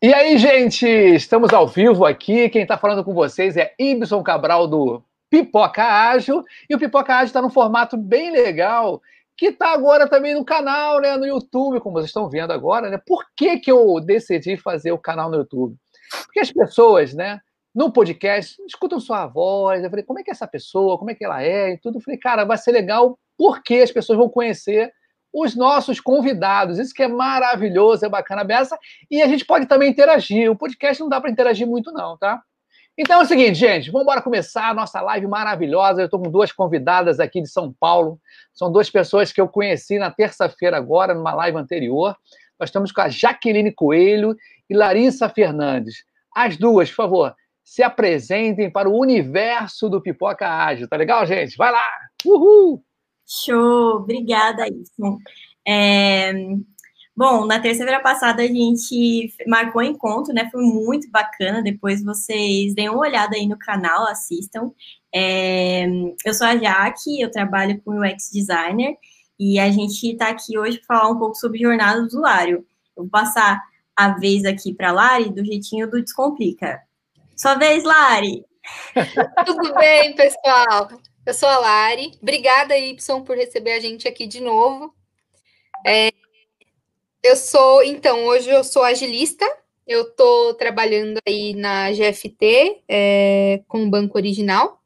E aí, gente, estamos ao vivo aqui. Quem está falando com vocês é Ibson Cabral do Pipoca Ágil. E o Pipoca Ágil está num formato bem legal, que está agora também no canal, né, no YouTube, como vocês estão vendo agora. Né? Por que, que eu decidi fazer o canal no YouTube? Porque as pessoas, né, no podcast, escutam sua voz. Eu falei, como é que é essa pessoa? Como é que ela é? E tudo. Eu falei, cara, vai ser legal porque as pessoas vão conhecer os nossos convidados. Isso que é maravilhoso, é bacana beça. E a gente pode também interagir. O podcast não dá para interagir muito, não, tá? Então é o seguinte, gente, vamos embora começar a nossa live maravilhosa. Eu estou com duas convidadas aqui de São Paulo. São duas pessoas que eu conheci na terça-feira agora, numa live anterior. Nós estamos com a Jaqueline Coelho e Larissa Fernandes. As duas, por favor, se apresentem para o universo do Pipoca Ágil. Tá legal, gente? Vai lá! Uhul! Show, obrigada, Isson. É, bom, na terça-feira passada a gente marcou encontro, né? Foi muito bacana. Depois vocês deem uma olhada aí no canal, assistam. É, eu sou a Jaque, eu trabalho com UX Designer e a gente está aqui hoje para falar um pouco sobre jornada do usuário. Eu vou passar a vez aqui para a Lari do jeitinho do Descomplica. Sua vez, Lari! Tudo bem, pessoal? Eu sou a Lari. Obrigada, Y, por receber a gente aqui de novo. É, eu sou, então, hoje eu sou agilista. Eu estou trabalhando aí na GFT é, com o Banco Original.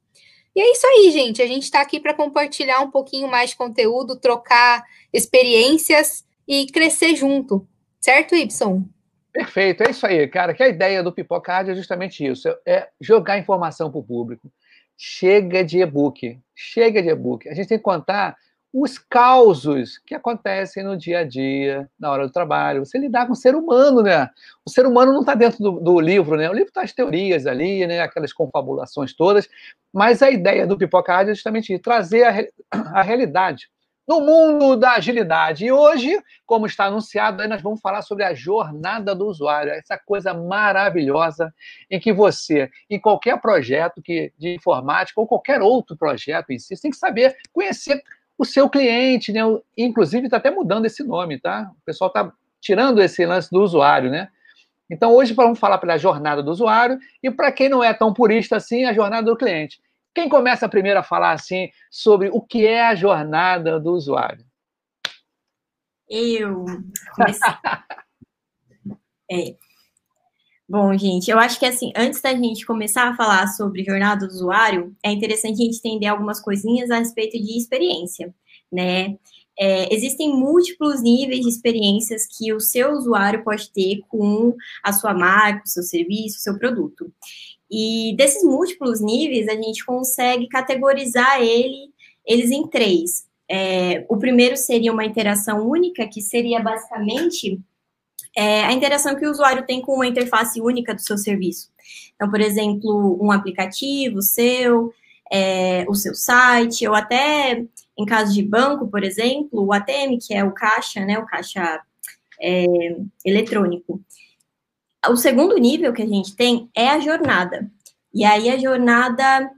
E é isso aí, gente. A gente está aqui para compartilhar um pouquinho mais de conteúdo, trocar experiências e crescer junto. Certo, Y? Perfeito, é isso aí, cara. Que a ideia do Pipoca é justamente isso: é jogar informação para o público. Chega de e-book, chega de e-book. A gente tem que contar os causos que acontecem no dia a dia, na hora do trabalho. Você lidar com o ser humano, né? O ser humano não está dentro do, do, livro, né? O livro está as teorias ali, né? Aquelas confabulações todas. Mas a ideia do Pipoca é justamente trazer a, a realidade no mundo da agilidade. E hoje, como está anunciado, nós vamos falar sobre a jornada do usuário, essa coisa maravilhosa em que você, em qualquer projeto que, de informática ou qualquer outro projeto em si, tem que saber conhecer o seu cliente, né? Inclusive está até mudando esse nome, tá? O pessoal está tirando esse lance do usuário, né? Então hoje vamos falar pela jornada do usuário e para quem não é tão purista assim, a jornada do cliente. Quem começa primeiro a falar assim sobre o que é a jornada do usuário? Eu. é. Bom, gente, eu acho que assim, antes da gente começar a falar sobre jornada do usuário, é interessante a gente entender algumas coisinhas a respeito de experiência, né? É, existem múltiplos níveis de experiências que o seu usuário pode ter com a sua marca, o seu serviço, o seu produto. E desses múltiplos níveis, a gente consegue categorizar ele, eles em três. É, o primeiro seria uma interação única, que seria basicamente é, a interação que o usuário tem com uma interface única do seu serviço. Então, por exemplo, um aplicativo seu, é, o seu site, ou até em caso de banco, por exemplo, o ATM, que é o caixa, né, o caixa é, eletrônico. O segundo nível que a gente tem é a jornada. E aí a jornada,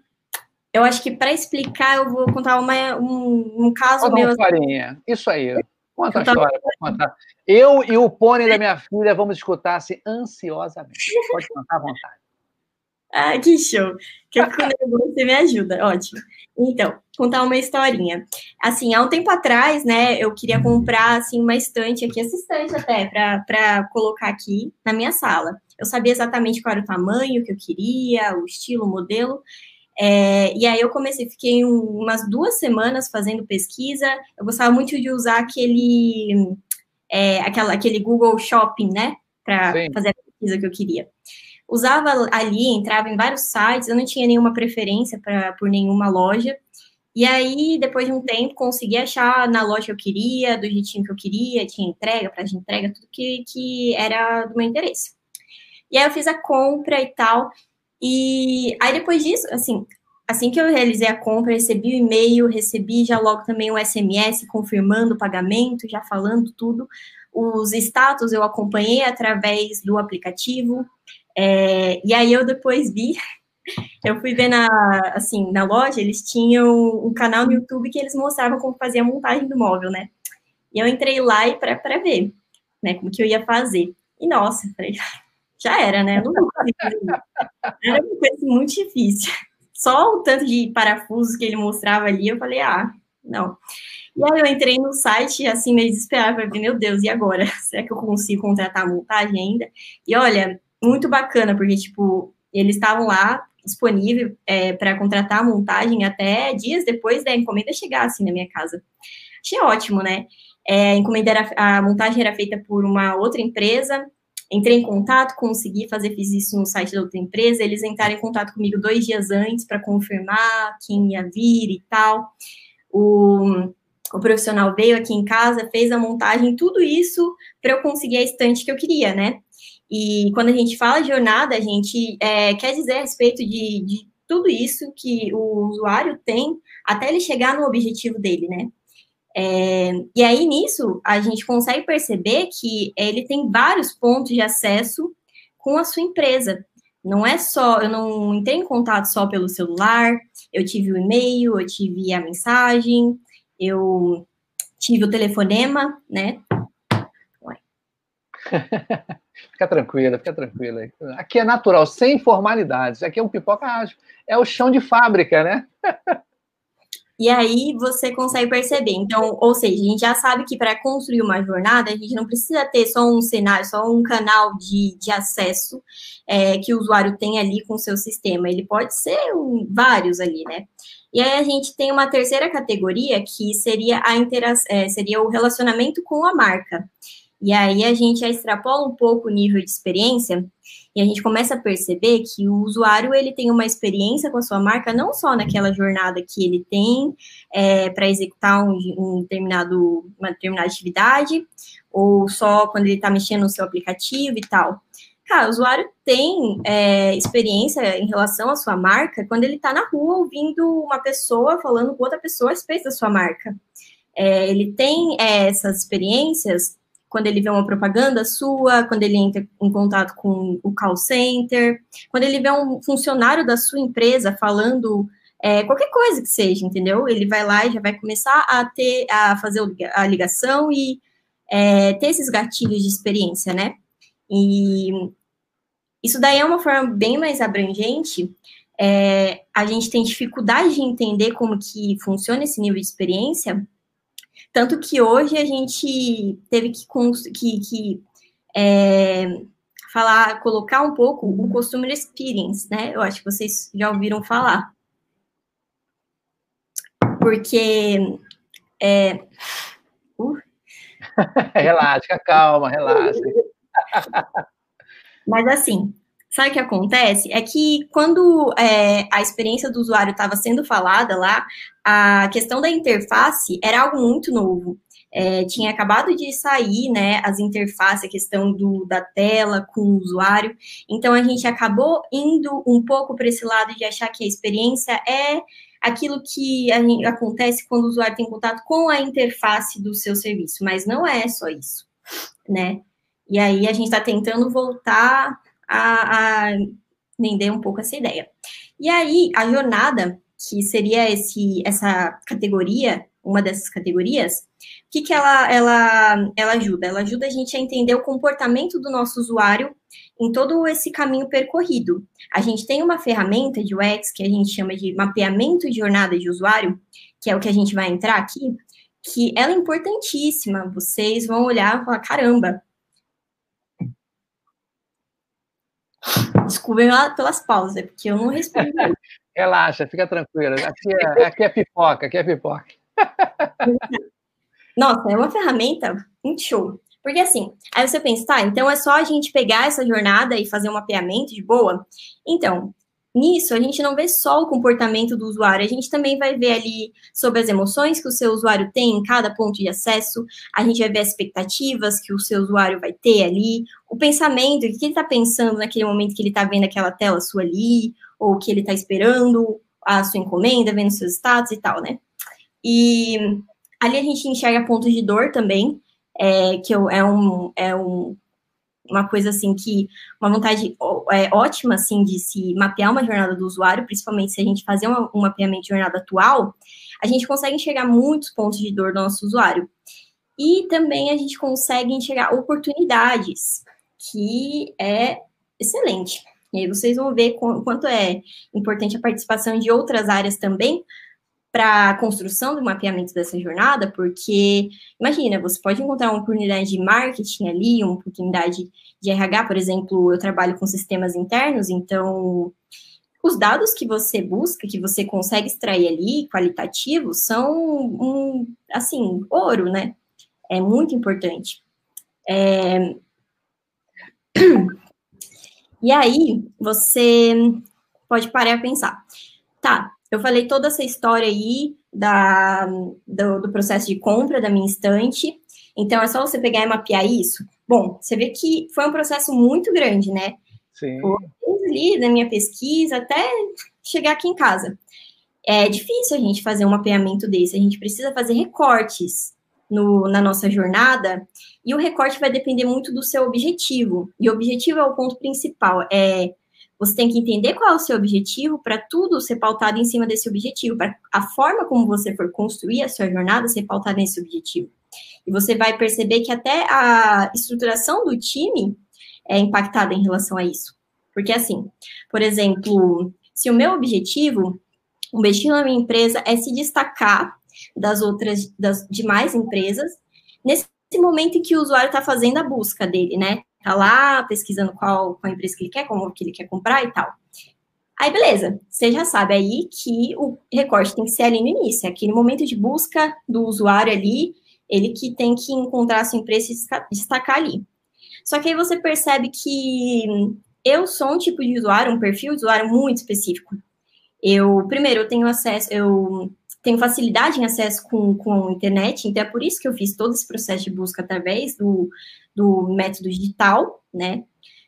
eu acho que para explicar, eu vou contar uma, um, um caso Conta meu. Uma historinha. Isso aí. Conta a história. Contar. Eu e o pônei da minha filha vamos escutar assim, ansiosamente. Pode contar à vontade. Ah, que show! Que eu fico nervoso, você me ajuda, ótimo. Então, contar uma historinha. Assim, há um tempo atrás, né, eu queria comprar, assim, uma estante aqui, essa estante até, para colocar aqui na minha sala. Eu sabia exatamente qual era o tamanho que eu queria, o estilo, o modelo, é, e aí eu comecei, fiquei um, umas duas semanas fazendo pesquisa, eu gostava muito de usar aquele, é, aquela, aquele Google Shopping, né, para fazer a pesquisa que eu queria usava ali, entrava em vários sites, eu não tinha nenhuma preferência pra, por nenhuma loja. E aí, depois de um tempo, consegui achar na loja que eu queria, do jeitinho que eu queria, tinha entrega, prazo de entrega, tudo que, que era do meu interesse. E aí eu fiz a compra e tal. E aí depois disso, assim, assim que eu realizei a compra, recebi o e-mail, recebi já logo também o SMS confirmando o pagamento, já falando tudo. Os status eu acompanhei através do aplicativo. É, e aí eu depois vi eu fui ver na, assim, na loja, eles tinham um canal no YouTube que eles mostravam como fazer a montagem do móvel, né? E eu entrei lá e para ver, né, como que eu ia fazer. E nossa, já era, né? não Era uma coisa muito difícil. Só o tanto de parafusos que ele mostrava ali, eu falei, ah, não. E aí eu entrei no site, assim, meio desesperada, falei, meu Deus, e agora? Será que eu consigo contratar a montagem ainda? E olha, muito bacana, porque, tipo, eles estavam lá disponível é, para contratar a montagem até dias depois da encomenda chegar, assim, na minha casa. Achei ótimo, né? É, a encomenda era, a montagem era feita por uma outra empresa, entrei em contato, consegui fazer, fiz isso no site da outra empresa, eles entraram em contato comigo dois dias antes para confirmar quem ia vir e tal. O, o profissional veio aqui em casa, fez a montagem, tudo isso para eu conseguir a estante que eu queria, né? E quando a gente fala jornada, a gente é, quer dizer a respeito de, de tudo isso que o usuário tem até ele chegar no objetivo dele, né? É, e aí, nisso, a gente consegue perceber que ele tem vários pontos de acesso com a sua empresa. Não é só, eu não entrei em contato só pelo celular, eu tive o e-mail, eu tive a mensagem, eu tive o telefonema, né? fica tranquila, fica tranquila. Aqui é natural, sem formalidades. Aqui é um pipoca ágil. É o chão de fábrica, né? E aí você consegue perceber. Então, ou seja, a gente já sabe que para construir uma jornada, a gente não precisa ter só um cenário, só um canal de, de acesso é, que o usuário tem ali com o seu sistema. Ele pode ser um, vários ali, né? E aí a gente tem uma terceira categoria que seria a intera é, seria o relacionamento com a marca. E aí a gente já extrapola um pouco o nível de experiência e a gente começa a perceber que o usuário ele tem uma experiência com a sua marca não só naquela jornada que ele tem é, para executar um, um, determinado, uma determinada atividade, ou só quando ele está mexendo no seu aplicativo e tal. Cara, o usuário tem é, experiência em relação à sua marca quando ele está na rua ouvindo uma pessoa falando com outra pessoa a respeito da sua marca. É, ele tem é, essas experiências quando ele vê uma propaganda sua, quando ele entra em contato com o call center, quando ele vê um funcionário da sua empresa falando é, qualquer coisa que seja, entendeu? Ele vai lá e já vai começar a ter, a fazer a ligação e é, ter esses gatilhos de experiência, né? E isso daí é uma forma bem mais abrangente. É, a gente tem dificuldade de entender como que funciona esse nível de experiência, tanto que hoje a gente teve que, que, que é, falar, colocar um pouco o Customer Experience, né? Eu acho que vocês já ouviram falar. Porque. É, uh. relaxa, calma, relaxa. Mas assim, Sabe o que acontece? É que quando é, a experiência do usuário estava sendo falada lá, a questão da interface era algo muito novo. É, tinha acabado de sair, né, as interfaces, a questão do, da tela com o usuário. Então, a gente acabou indo um pouco para esse lado de achar que a experiência é aquilo que acontece quando o usuário tem contato com a interface do seu serviço, mas não é só isso, né? E aí a gente está tentando voltar a, a vender um pouco essa ideia. E aí, a jornada, que seria esse, essa categoria, uma dessas categorias, o que, que ela, ela, ela ajuda? Ela ajuda a gente a entender o comportamento do nosso usuário em todo esse caminho percorrido. A gente tem uma ferramenta de UX que a gente chama de mapeamento de jornada de usuário, que é o que a gente vai entrar aqui, que ela é importantíssima. Vocês vão olhar e falar, caramba, Desculpem pelas pausas, é porque eu não respondo. Relaxa, fica tranquila. Aqui é, aqui é pipoca, aqui é pipoca. Nossa, é uma ferramenta muito show. Porque assim, aí você pensa, tá, então é só a gente pegar essa jornada e fazer um mapeamento de boa? Então, Nisso, a gente não vê só o comportamento do usuário, a gente também vai ver ali sobre as emoções que o seu usuário tem em cada ponto de acesso, a gente vai ver as expectativas que o seu usuário vai ter ali, o pensamento, o que ele está pensando naquele momento que ele está vendo aquela tela sua ali, ou que ele está esperando a sua encomenda, vendo seus status e tal, né? E ali a gente enxerga pontos de dor também, é, que é um, é um uma coisa assim que uma vontade é, ótima assim de se mapear uma jornada do usuário, principalmente se a gente fazer uma, um mapeamento de jornada atual, a gente consegue enxergar muitos pontos de dor do nosso usuário. E também a gente consegue enxergar oportunidades, que é excelente. E aí vocês vão ver quanto é importante a participação de outras áreas também para a construção do mapeamento dessa jornada, porque imagina, você pode encontrar uma oportunidade de marketing ali, uma oportunidade de RH, por exemplo, eu trabalho com sistemas internos, então os dados que você busca, que você consegue extrair ali, qualitativos, são um, assim, ouro, né? É muito importante. É... E aí, você pode parar a pensar. Tá, eu falei toda essa história aí da, do, do, processo de compra da minha estante. Então, é só você pegar e mapear isso. Bom, você vê que foi um processo muito grande, né? Sim. ali na minha pesquisa até chegar aqui em casa. É difícil a gente fazer um mapeamento desse. A gente precisa fazer recortes no, na nossa jornada, e o recorte vai depender muito do seu objetivo. E o objetivo é o ponto principal. É você tem que entender qual é o seu objetivo para tudo ser pautado em cima desse objetivo, para a forma como você for construir a sua jornada ser pautada nesse objetivo. E você vai perceber que até a estruturação do time é impactada em relação a isso. Porque assim, por exemplo, se o meu objetivo, o objetivo da minha empresa é se destacar das outras, das demais empresas, nesse momento em que o usuário está fazendo a busca dele, né? Tá lá pesquisando qual, qual empresa que ele quer, como que ele quer comprar e tal. Aí, beleza, você já sabe aí que o recorte tem que ser ali no início, é aquele momento de busca do usuário ali, ele que tem que encontrar a sua empresa e destacar ali. Só que aí você percebe que eu sou um tipo de usuário, um perfil de usuário muito específico. Eu, primeiro, eu tenho acesso, eu tenho facilidade em acesso com, com a internet, então é por isso que eu fiz todo esse processo de busca através do, do método digital, né?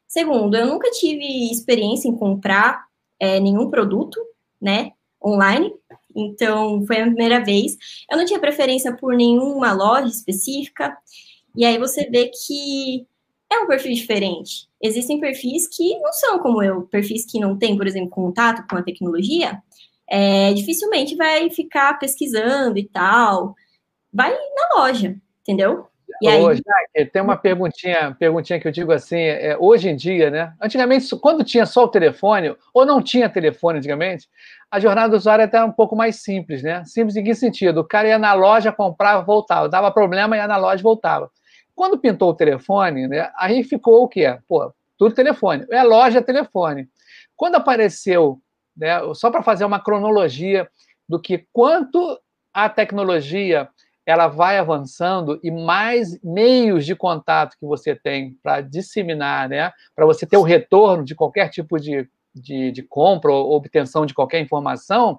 Segundo, eu nunca tive experiência em comprar é, nenhum produto, né, online, então foi a primeira vez. Eu não tinha preferência por nenhuma loja específica, e aí você vê que é um perfil diferente. Existem perfis que não são como eu, perfis que não têm, por exemplo, contato com a tecnologia, é, dificilmente vai ficar pesquisando e tal. Vai na loja, entendeu? E. Ô, Jaque, tem uma perguntinha, perguntinha que eu digo assim, é, hoje em dia, né? Antigamente, quando tinha só o telefone, ou não tinha telefone antigamente, a jornada do usuário era um pouco mais simples, né? Simples em que sentido? O cara ia na loja, comprava, voltava. Dava problema, ia na loja voltava. Quando pintou o telefone, né, aí ficou o quê? Pô, tudo telefone. É loja, telefone. Quando apareceu né, só para fazer uma cronologia do que quanto a tecnologia ela vai avançando e mais meios de contato que você tem para disseminar, né, para você ter o retorno de qualquer tipo de, de, de compra ou obtenção de qualquer informação,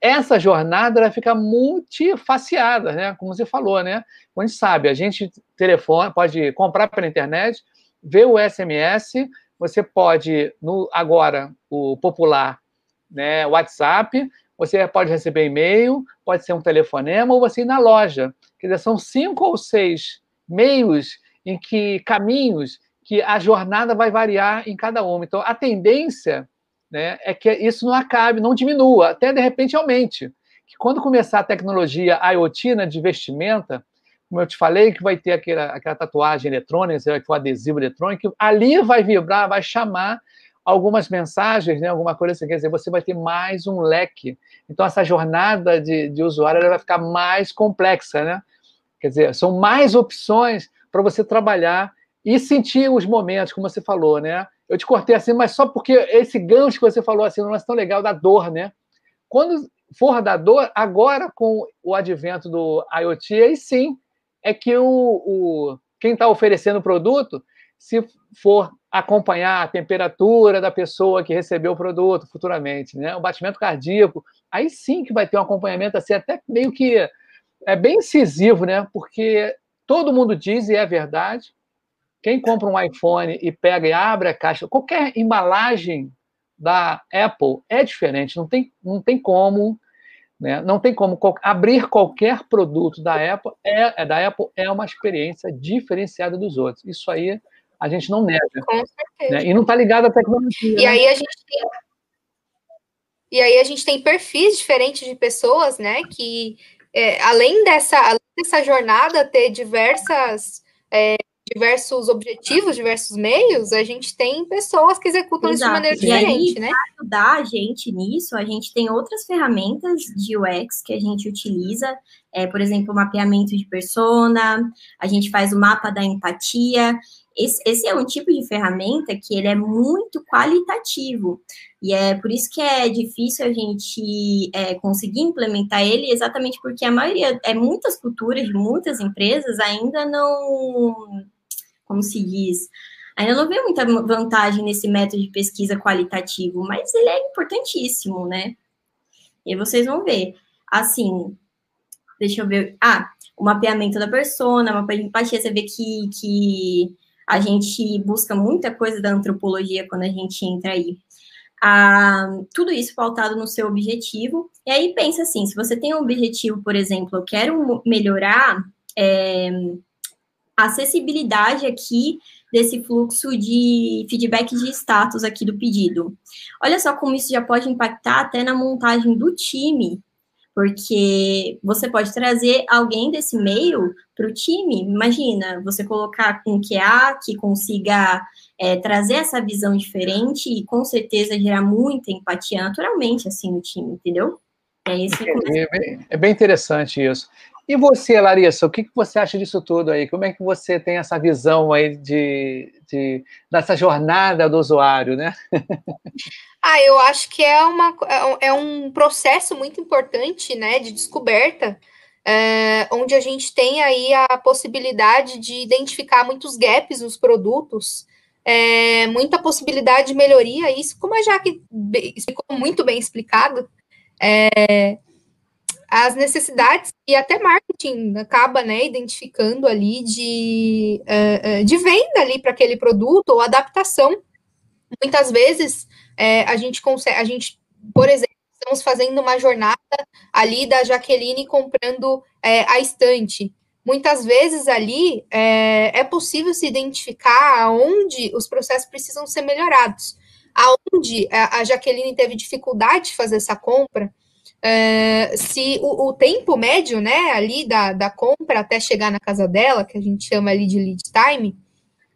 essa jornada ela fica multifaciada, né? Como você falou, né? A gente sabe, a gente telefone, pode comprar pela internet, ver o SMS, você pode, no agora, o popular, né, WhatsApp, você pode receber e-mail, pode ser um telefonema ou você ir na loja. Quer dizer, são cinco ou seis meios em que caminhos que a jornada vai variar em cada uma. Então, a tendência né, é que isso não acabe, não diminua, até de repente aumente. Que quando começar a tecnologia IoT né, de vestimenta, como eu te falei, que vai ter aquela, aquela tatuagem eletrônica, ter o adesivo eletrônico, ali vai vibrar, vai chamar algumas mensagens, né, alguma coisa assim, quer dizer, você vai ter mais um leque. Então, essa jornada de, de usuário vai ficar mais complexa, né? Quer dizer, são mais opções para você trabalhar e sentir os momentos, como você falou, né? Eu te cortei assim, mas só porque esse gancho que você falou assim não é tão legal da dor, né? Quando for da dor, agora com o advento do IoT, aí sim é que o, o quem está oferecendo o produto, se for acompanhar a temperatura da pessoa que recebeu o produto futuramente, né? O batimento cardíaco, aí sim que vai ter um acompanhamento assim até meio que é bem incisivo, né? Porque todo mundo diz e é verdade. Quem compra um iPhone e pega e abre a caixa, qualquer embalagem da Apple é diferente, não tem, não tem como, né? Não tem como abrir qualquer produto da Apple é, é da Apple é uma experiência diferenciada dos outros. Isso aí A gente não nega. Com certeza. Né? E não está ligado à tecnologia. E né? aí a gente tem e aí a gente tem perfis diferentes de pessoas, né? Que é, além, dessa, além dessa jornada ter diversas é, diversos objetivos, diversos meios, a gente tem pessoas que executam Exato. isso de maneira e diferente, aí, né? Para ajudar a gente nisso, a gente tem outras ferramentas de UX que a gente utiliza, é, por exemplo, o mapeamento de persona, a gente faz o mapa da empatia, esse, esse, é um tipo de ferramenta que ele é muito qualitativo. E é por isso que é difícil a gente é, conseguir implementar ele, exatamente porque a maioria, é muitas culturas muitas empresas ainda não, como se diz, ainda não vê muita vantagem nesse método de pesquisa qualitativo, mas ele é importantíssimo, né? E vocês vão ver. Assim, deixa eu ver. Ah, o mapeamento da persona, mapa de empatia, você vê que, que a gente busca muita coisa da antropologia quando a gente entra aí. Ah, tudo isso pautado no seu objetivo. E aí pensa assim, se você tem um objetivo, por exemplo, eu quero melhorar é, a acessibilidade aqui desse fluxo de feedback de status aqui do pedido. Olha só como isso já pode impactar até na montagem do time porque você pode trazer alguém desse meio para o time. Imagina, você colocar com QA que consiga é, trazer essa visão diferente e com certeza gerar muita empatia naturalmente assim no time, entendeu? É, isso é, bem, é bem interessante isso. E você, Larissa, o que, que você acha disso tudo aí? Como é que você tem essa visão aí de, de dessa jornada do usuário, né? Ah, eu acho que é, uma, é, é um processo muito importante, né, de descoberta, é, onde a gente tem aí a possibilidade de identificar muitos gaps nos produtos, é, muita possibilidade de melhoria, isso, como a Jaque explicou muito bem explicado, é, as necessidades e até marketing acaba né, identificando ali de, de venda ali para aquele produto ou adaptação. Muitas vezes é, a gente consegue, a gente, por exemplo, estamos fazendo uma jornada ali da Jaqueline comprando é, a estante. Muitas vezes ali é, é possível se identificar aonde os processos precisam ser melhorados. Aonde a, a Jaqueline teve dificuldade de fazer essa compra, Uh, se o, o, tempo médio, né, ali da, da compra até chegar na casa dela, que a gente chama ali de lead time,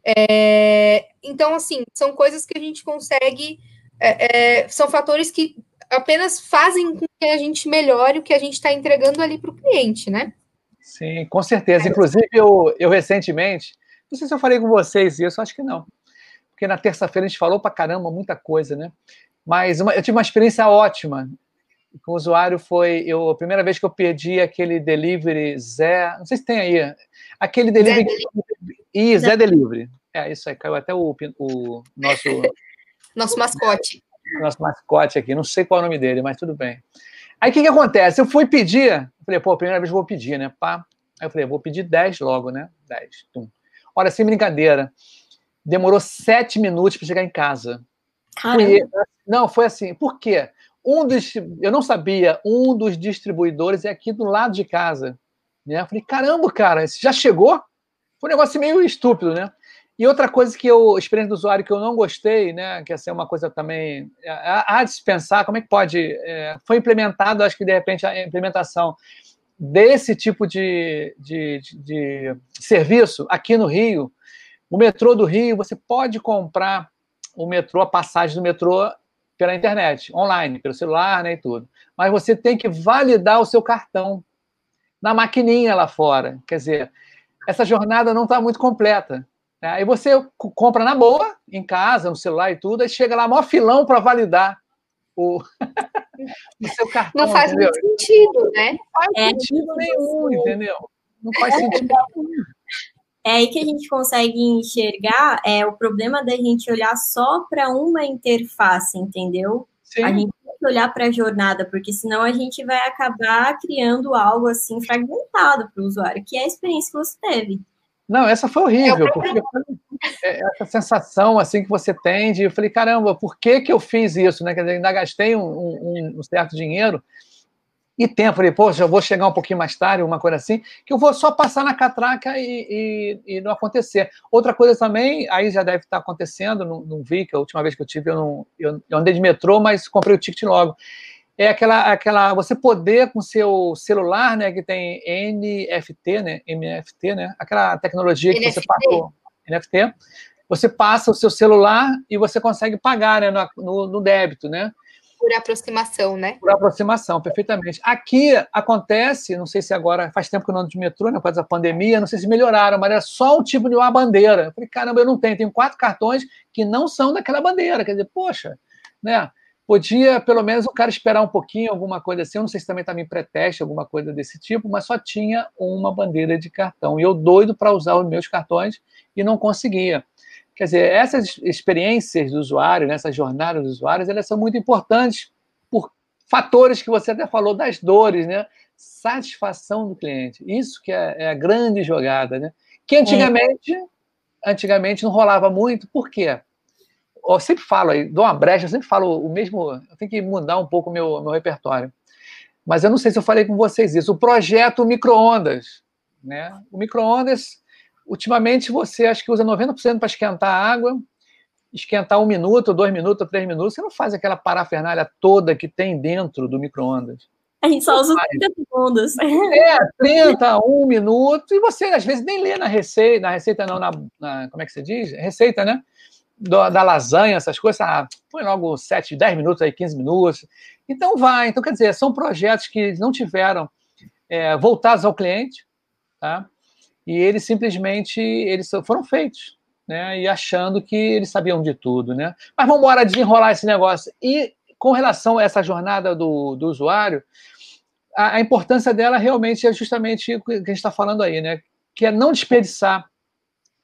é, então, assim, são coisas que a gente consegue, é, é, são fatores que apenas fazem com que a gente melhore o que a gente está entregando ali para o cliente, né? Sim, com certeza. Inclusive, eu, eu recentemente, não sei se eu falei com vocês isso, acho que não, porque na terça-feira a gente falou para caramba muita coisa, né? Mas uma, eu tive uma experiência ótima com o usuário foi eu, a primeira vez que eu pedi aquele delivery Zé, não sei se tem aí, aquele delivery. Zé, que, Zé Delivery. É, isso aí, caiu até o, o nosso. nosso mascote. Nosso mascote aqui, não sei qual é o nome dele, mas tudo bem. Aí o que, que acontece? Eu fui pedir, eu falei, pô, a primeira vez eu vou pedir, né? Pá. Aí eu falei, vou pedir 10 logo, né? 10. Tum. Olha, sem brincadeira, demorou 7 minutos para chegar em casa. Caramba. não, foi assim. Por quê? Um dos, eu não sabia, um dos distribuidores é aqui do lado de casa. Né? Eu falei, caramba, cara, já chegou? Foi um negócio meio estúpido, né? E outra coisa que eu, experiência do usuário que eu não gostei, né, que essa é uma coisa também há de se pensar, como é que pode, é, foi implementado, acho que de repente a implementação desse tipo de, de, de, de serviço aqui no Rio, o metrô do Rio, você pode comprar o metrô, a passagem do metrô pela internet, online, pelo celular, né, e tudo. Mas você tem que validar o seu cartão na maquininha lá fora. Quer dizer, essa jornada não está muito completa. Né? Aí você compra na boa, em casa, no celular e tudo, aí chega lá, maior filão para validar o, o, seu cartão. Não faz entendeu? muito sentido, né? Não faz é, sentido nenhum, entendeu? Não faz sentido nenhum. É aí que a gente consegue enxergar é, o problema da gente olhar só para uma interface, entendeu? Sim. A gente que olhar para a jornada, porque senão a gente vai acabar criando algo assim fragmentado para o usuário, que é a experiência que você teve. Não, essa foi horrível, porque é, essa sensação assim que você tem de, eu falei, caramba, por que, que eu fiz isso? Né? Quer dizer, ainda gastei um, um, um certo dinheiro e tempo. Falei, poxa, eu vou chegar um pouquinho mais tarde, alguma coisa assim, que eu vou só passar na catraca e, e, e não acontecer. Outra coisa também, aí já deve estar acontecendo, não, não vi, que a última vez que eu tive, eu, não, eu, eu andei de metrô, mas comprei o ticket logo. É aquela, aquela, você poder com seu celular, né, que tem NFT, né, MFT, né, aquela tecnologia que NFT. você passou, NFT, você passa o seu celular e você consegue pagar, né, no, no débito, né, por aproximação, né? Por aproximação, perfeitamente. Aqui acontece, não sei se agora, faz tempo que eu não ando de metrô, né, por causa da pandemia, não sei se melhoraram, mas era só um tipo de uma bandeira. Eu falei, caramba, eu não tenho, tenho quatro cartões que não são daquela bandeira. Quer dizer, poxa, né? Podia, pelo menos, o cara esperar um pouquinho, alguma coisa assim. Eu não sei se também estava em pré-teste, alguma coisa desse tipo, mas só tinha uma bandeira de cartão. E eu doido para usar os meus cartões e não conseguia. Quer dizer, essas experiências do usuário, né, essas jornadas dos usuários, elas são muito importantes por fatores que você até falou das dores, né? Satisfação do cliente. Isso que é, é a grande jogada, né? Que antigamente, é. antigamente não rolava muito. Por quê? Eu sempre falo aí, dou uma brecha, eu sempre falo o mesmo. Eu tenho que mudar um pouco o meu, meu repertório. Mas eu não sei se eu falei com vocês isso. O projeto micro-ondas. Né? O micro-ondas Ultimamente você acho que usa 90% para esquentar a água, esquentar um minuto, dois minutos, três minutos. Você não faz aquela parafernália toda que tem dentro do micro-ondas. A gente só usa 30 segundos. É, 30, um minuto, e você às vezes nem lê na receita, na receita não, na, na como é que você diz? Receita, né? Da, da lasanha, essas coisas, ah, põe logo 7, 10 minutos aí, 15 minutos. Então vai. Então, quer dizer, são projetos que não tiveram é, voltados ao cliente, tá? E eles simplesmente eles foram feitos, né? E achando que eles sabiam de tudo, né? Mas vamos embora desenrolar esse negócio. E com relação a essa jornada do, do usuário, a, a importância dela realmente é justamente o que a gente está falando aí, né? Que é não desperdiçar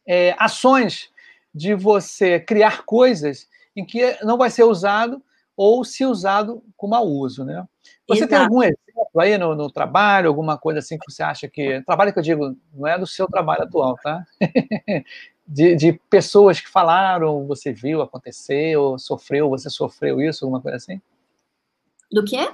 é, ações de você criar coisas em que não vai ser usado ou se usado com mau uso, né? Você Exato. tem algum exemplo aí no, no, trabalho, alguma coisa assim que você acha que. Trabalho que eu digo, não é do seu trabalho atual, tá? de, de, pessoas que falaram, você viu acontecer, ou sofreu, você sofreu isso, alguma coisa assim? Do quê?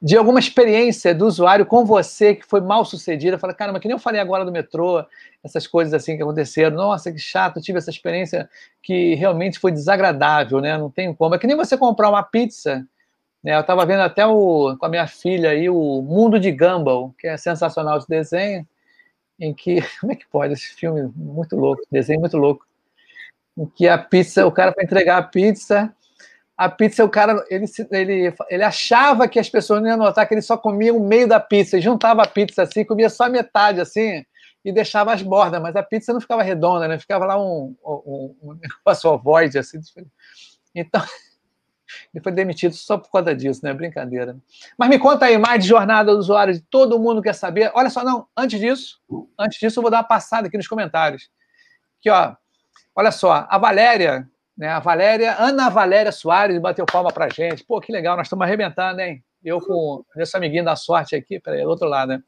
De alguma experiência do usuário com você que foi mal sucedida, fala, cara, mas que nem eu falei agora do metrô, essas coisas assim que aconteceram, nossa, que chato, tive essa experiência que realmente foi desagradável, né? Não tem como. É que nem você comprar uma pizza né, eu estava vendo até o, com a minha filha aí o Mundo de Gumball, que é sensacional de desenho, em que. Como é que pode esse filme? Muito louco, desenho muito louco. Em que a pizza, o cara para entregar a pizza, a pizza, o cara, ele, ele, ele achava que as pessoas não iam notar que ele só comia o meio da pizza, e juntava a pizza assim, comia só metade assim, e deixava as bordas, mas a pizza não ficava redonda, né? Ficava lá um, um, um negócio ovoide, assim. Então. Ele foi demitido só por causa disso, né? Brincadeira. Mas me conta aí mais de jornada do usuário, de todo mundo quer saber. Olha só, não, antes disso, antes disso, eu vou dar uma passada aqui nos comentários. Aqui, ó. Olha só, a Valéria, né? A Valéria, Ana Valéria Soares, bateu palma pra gente. Pô, que legal, nós estamos arrebentando, hein? Eu com esse amiguinho da sorte aqui, peraí, do outro lado, né?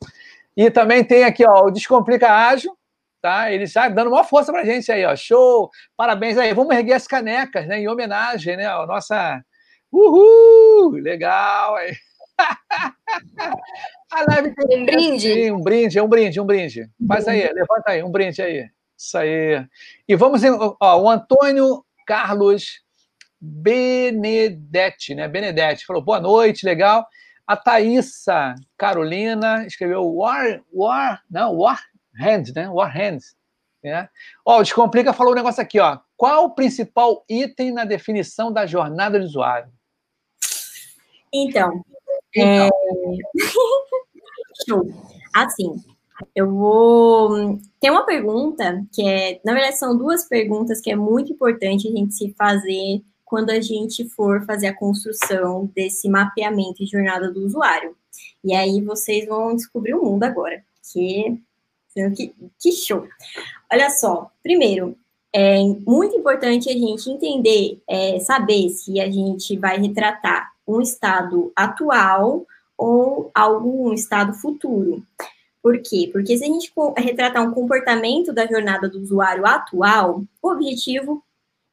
E também tem aqui, ó, o Descomplica Ágil, tá? Ele está dando uma força pra gente aí, ó. Show! Parabéns aí. Vamos erguer as canecas, né? Em homenagem, né? A nossa Uhul! Legal! A live tem um brinde. Sim, um brinde, é um brinde, um brinde. Faz aí, levanta aí, um brinde aí. Isso aí. E vamos, ó, o Antônio Carlos Benedetti, né? Benedetti falou boa noite, legal. A Thaísa Carolina escreveu War, War, não, War Hand, né? War Hands. Né? Ó, o Descomplica falou um negócio aqui, ó. Qual o principal item na definição da jornada do usuário? Então. É... assim, eu vou. Tem uma pergunta que é, na verdade, são duas perguntas que é muito importante a gente se fazer quando a gente for fazer a construção desse mapeamento de jornada do usuário. E aí vocês vão descobrir o mundo agora, que, que, que show! Olha só, primeiro, é muito importante a gente entender, é, saber se a gente vai retratar um estado atual ou algum estado futuro. Por quê? Porque se a gente retratar um comportamento da jornada do usuário atual, o objetivo,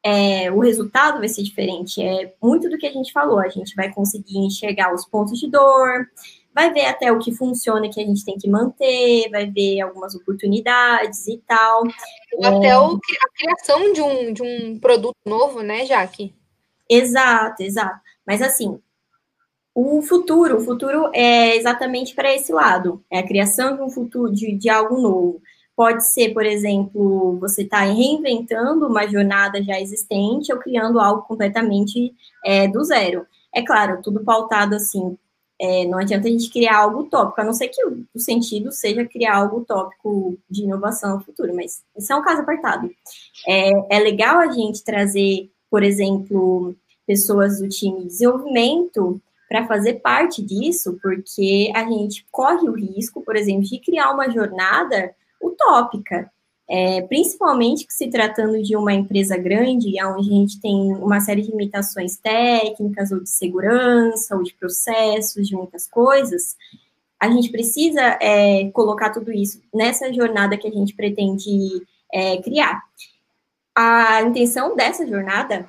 é, o resultado vai ser diferente. É muito do que a gente falou. A gente vai conseguir enxergar os pontos de dor, vai ver até o que funciona que a gente tem que manter, vai ver algumas oportunidades e tal. Até é... o, a criação de um, de um produto novo, né, Jaque? Exato, exato. Mas assim, o futuro, o futuro é exatamente para esse lado, é a criação de um futuro, de, de algo novo. Pode ser, por exemplo, você está reinventando uma jornada já existente ou criando algo completamente é, do zero. É claro, tudo pautado assim. É, não adianta a gente criar algo utópico, a não ser que o, o, sentido seja criar algo utópico de inovação no futuro, mas isso é um caso apartado. É, é legal a gente trazer, por exemplo, pessoas do time de desenvolvimento para fazer parte disso, porque a gente corre o risco, por exemplo, de criar uma jornada utópica, é, principalmente se tratando de uma empresa grande, onde a gente tem uma série de limitações técnicas, ou de segurança, ou de processos, de muitas coisas, a gente precisa é, colocar tudo isso nessa jornada que a gente pretende é, criar. A intenção dessa jornada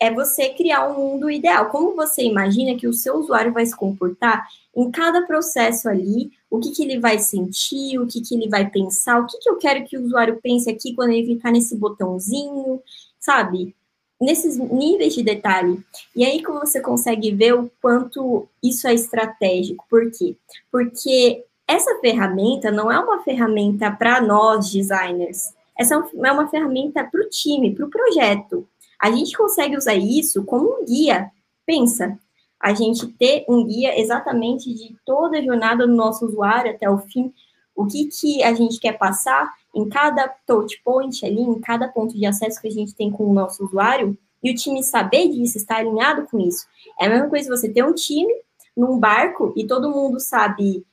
é você criar um mundo ideal. Como você imagina que o seu usuário vai se comportar em cada processo ali, o que, que ele vai sentir, o que, que ele vai pensar, o que, que eu quero que o usuário pense aqui quando ele clicar nesse botãozinho, sabe? Nesses níveis de detalhe. E aí que você consegue ver o quanto isso é estratégico. Por quê? Porque essa ferramenta não é uma ferramenta para nós, designers. Essa é uma ferramenta para o time, para o projeto. A gente consegue usar isso como um guia. Pensa, a gente ter um guia exatamente de toda a jornada do nosso usuário até o fim, o que, que a gente quer passar em cada touch point ali, em cada ponto de acesso que a gente tem com o nosso usuário, e o time saber disso, estar alinhado com isso. É a mesma coisa você ter um time num barco e todo mundo sabe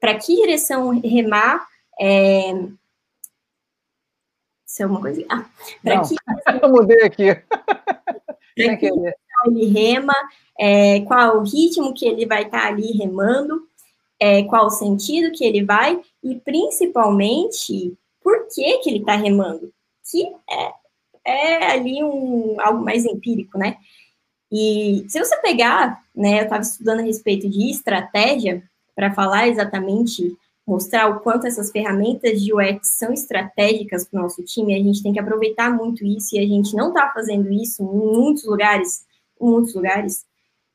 para que direção remar, é, isso é uma coisa. Ah, para que. Eu mudei aqui. Para que ele rema, é, qual o ritmo que ele vai estar tá ali remando, é, qual o sentido que ele vai, e principalmente por que, que ele está remando, que é, é ali um, algo mais empírico, né? E se você pegar, né, eu estava estudando a respeito de estratégia, para falar exatamente mostrar o quanto essas ferramentas de UX são estratégicas para o nosso time, a gente tem que aproveitar muito isso e a gente não está fazendo isso em muitos lugares, em muitos lugares.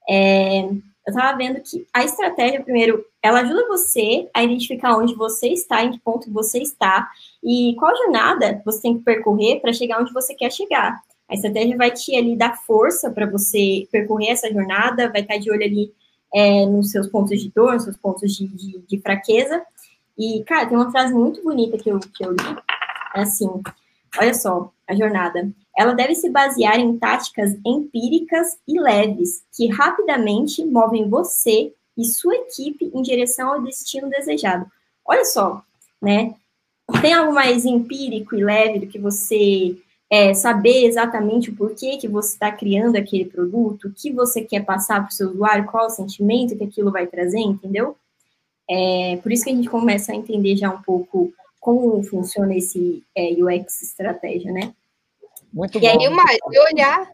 É, eu estava vendo que a estratégia, primeiro, ela ajuda você a identificar onde você está, em que ponto você está e qual jornada você tem que percorrer para chegar onde você quer chegar. A estratégia vai te ali dar força para você percorrer essa jornada, vai estar tá de olho ali é, nos seus pontos de dor, nos seus pontos de, de, de fraqueza, e, cara, tem uma frase muito bonita que eu, que eu li, é assim, olha só, a jornada. Ela deve se basear em táticas empíricas e leves, que rapidamente movem você e sua equipe em direção ao destino desejado. Olha só, né? Tem algo mais empírico e leve do que você é, saber exatamente o porquê que você está criando aquele produto, o que você quer passar para o seu usuário, qual o sentimento que aquilo vai trazer, entendeu? É, por isso que a gente começa a entender já um pouco como funciona esse é, UX estratégia, né? Muito e bom. Aí, mais, e olhar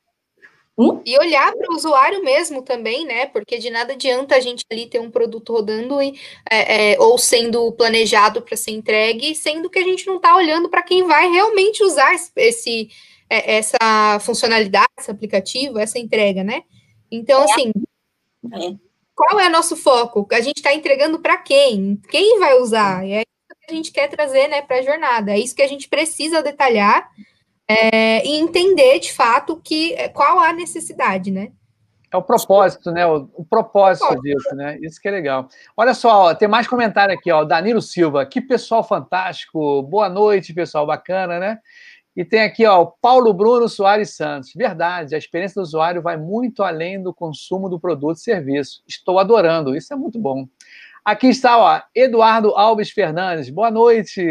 hum? e olhar para o usuário mesmo também, né? Porque de nada adianta a gente ali ter um produto rodando e, é, é, ou sendo planejado para ser entregue, sendo que a gente não está olhando para quem vai realmente usar esse, é, essa funcionalidade, esse aplicativo, essa entrega, né? Então, é. assim, é qual é o nosso foco? A gente está entregando para quem? Quem vai usar? E é isso que a gente quer trazer né, para a jornada. É isso que a gente precisa detalhar é, e entender de fato que, qual a necessidade, né? É o propósito, né? O, o propósito disso, né? Isso que é legal. Olha só, ó, tem mais comentário aqui, ó. Danilo Silva, que pessoal fantástico. Boa noite, pessoal bacana, né? E tem aqui, ó, Paulo Bruno Soares Santos. Verdade, a experiência do usuário vai muito além do consumo do produto e serviço. Estou adorando, isso é muito bom. Aqui está, ó, Eduardo Alves Fernandes. Boa noite.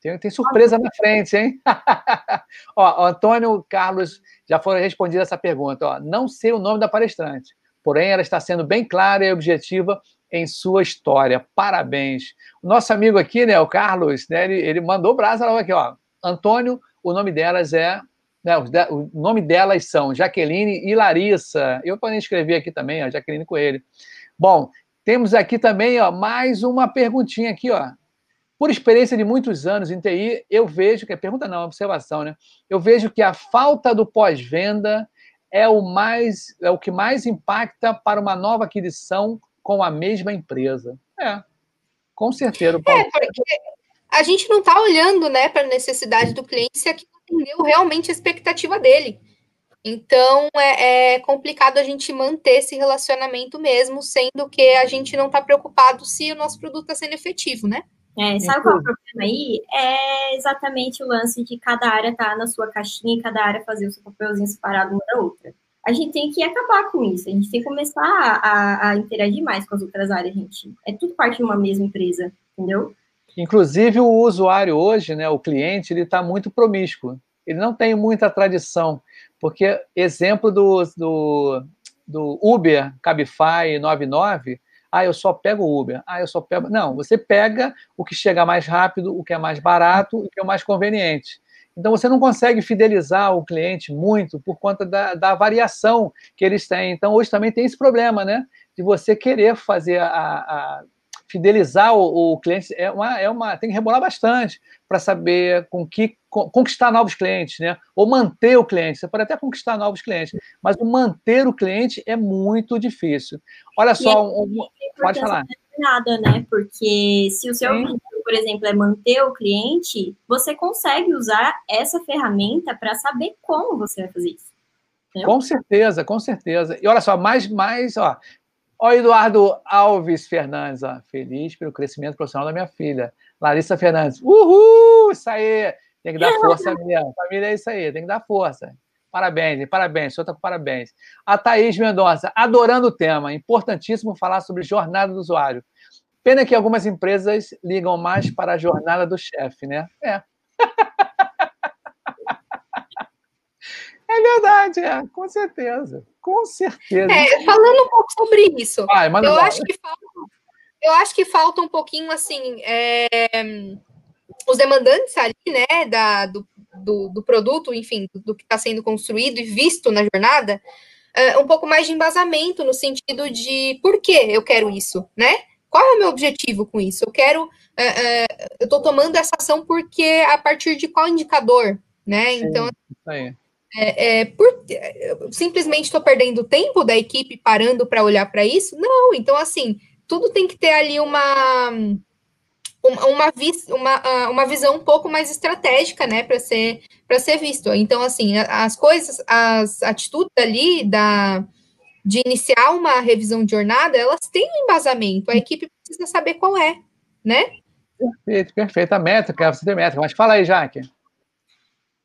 Tem, tem surpresa na frente, hein? ó, Antônio Carlos já foi respondida essa pergunta. Ó, não sei o nome da palestrante, porém ela está sendo bem clara e objetiva em sua história. Parabéns. O nosso amigo aqui, né, o Carlos, né, ele, ele mandou brasa aqui, ó. Antônio o nome delas é. Né, o nome delas são Jaqueline e Larissa. Eu podem escrever aqui também, a Jaqueline Coelho. Bom, Temos aqui também ó, mais uma perguntinha aqui, ó. Por experiência de muitos anos em TI, eu vejo que, pergunta não, é observação, né? Eu vejo que a falta do pós-venda é o mais é o que mais impacta para uma nova aquisição com a mesma empresa. É, com certeza. É, porque a gente não está olhando né, para a necessidade do cliente se aquilo atendeu realmente a expectativa dele. Então é, é, complicado a gente manter esse relacionamento mesmo, sendo que a gente não está preocupado se o nosso produto está sendo efetivo, né? É, sabe qual é o problema aí? É exatamente o lance de cada área estar tá na sua caixinha e cada área fazer o seu papelzinho separado uma da outra. A gente tem que acabar com isso, a gente tem que começar a, a, a interagir mais com as outras áreas, gente. É tudo parte de uma mesma empresa, entendeu? Inclusive, o usuário hoje, né, o cliente, ele está muito promíscuo. Ele não tem muita tradição. Porque, exemplo do, do, do Uber, Cabify 99, ah, eu só pego Uber. Ah, eu só pego. Não, você pega o que chega mais rápido, o que é mais barato, o que é mais conveniente. Então, você não consegue fidelizar o cliente muito por conta da, da variação que eles têm. Então, hoje também tem esse problema, né? De você querer fazer a, a fidelizar o, o, cliente é uma, é uma tem que rebolar bastante para saber com que conquistar novos clientes, né? Ou manter o cliente. Você pode até conquistar novos clientes, mas o manter o cliente é muito difícil. Olha só, é um, um, pode falar. Nada, né? Porque se o seu objetivo, por exemplo, é manter o cliente, você consegue usar essa ferramenta para saber como você vai fazer isso. Com certeza, com certeza. E olha só, mais, mais, ó, Ó, Eduardo Alves Fernandes, ó, feliz pelo crescimento profissional da minha filha. Larissa Fernandes, uhul! Isso aí! Tem que dar força mesmo. Família é isso aí, tem que dar força. Parabéns, parabéns, o senhor está com parabéns. A Thaís Mendonça, adorando o tema, importantíssimo falar sobre jornada do usuário. Pena que algumas empresas ligam mais para a jornada do chefe, né? É. É verdade, é, com certeza. Com certeza. É, falando um pouco sobre isso, Vai, eu, acho que falta, eu acho que falta um pouquinho assim. É, os demandantes ali, né, da, do, do, do produto, enfim, do, que está sendo construído e visto na jornada, é, um pouco mais de embasamento no sentido de por que eu quero isso, né? Qual é o meu objetivo com isso? Eu quero. É, é, eu estou tomando essa ação porque a partir de qual indicador, né? Sim, então. Isso aí é, é, por, simplesmente estou perdendo tempo da equipe parando para olhar para isso? Não, então assim, tudo tem que ter ali uma uma, uma, ah, uma visão um pouco mais estratégica, né, para ser para ser visto. Então, assim, as coisas, as atitudes ali da de iniciar uma revisão de jornada, elas têm um embasamento, a equipe precisa saber qual é, né? Perfeito, perfeito. A métrica, você tem métrica, mas fala aí, Jaque.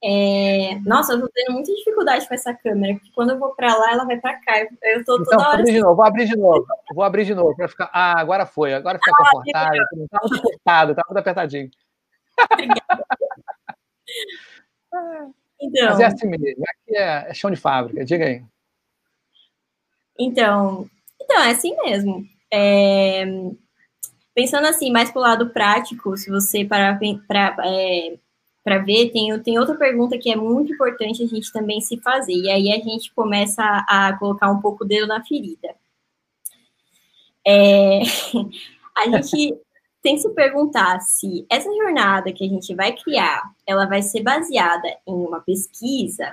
É... Nossa, eu tô tendo muita dificuldade com essa câmera, porque quando eu vou para lá, ela vai para cá. Eu tô toda então, hora. De novo, vou abrir de novo. Vou abrir de novo para ficar. Ah, agora foi. Agora fica ah, confortável. Tá muito apertado, tá muito apertadinho. então. Mas é assim mesmo. Aqui é, é chão de fábrica. Diga aí. Então, então é assim mesmo. É... Pensando assim, mais pro lado prático, se você parar para é para ver, tem, tem outra pergunta que é muito importante a gente também se fazer, e aí a gente começa a, a colocar um pouco o dedo na ferida. É, a gente tem que se perguntar se essa jornada que a gente vai criar, ela vai ser baseada em uma pesquisa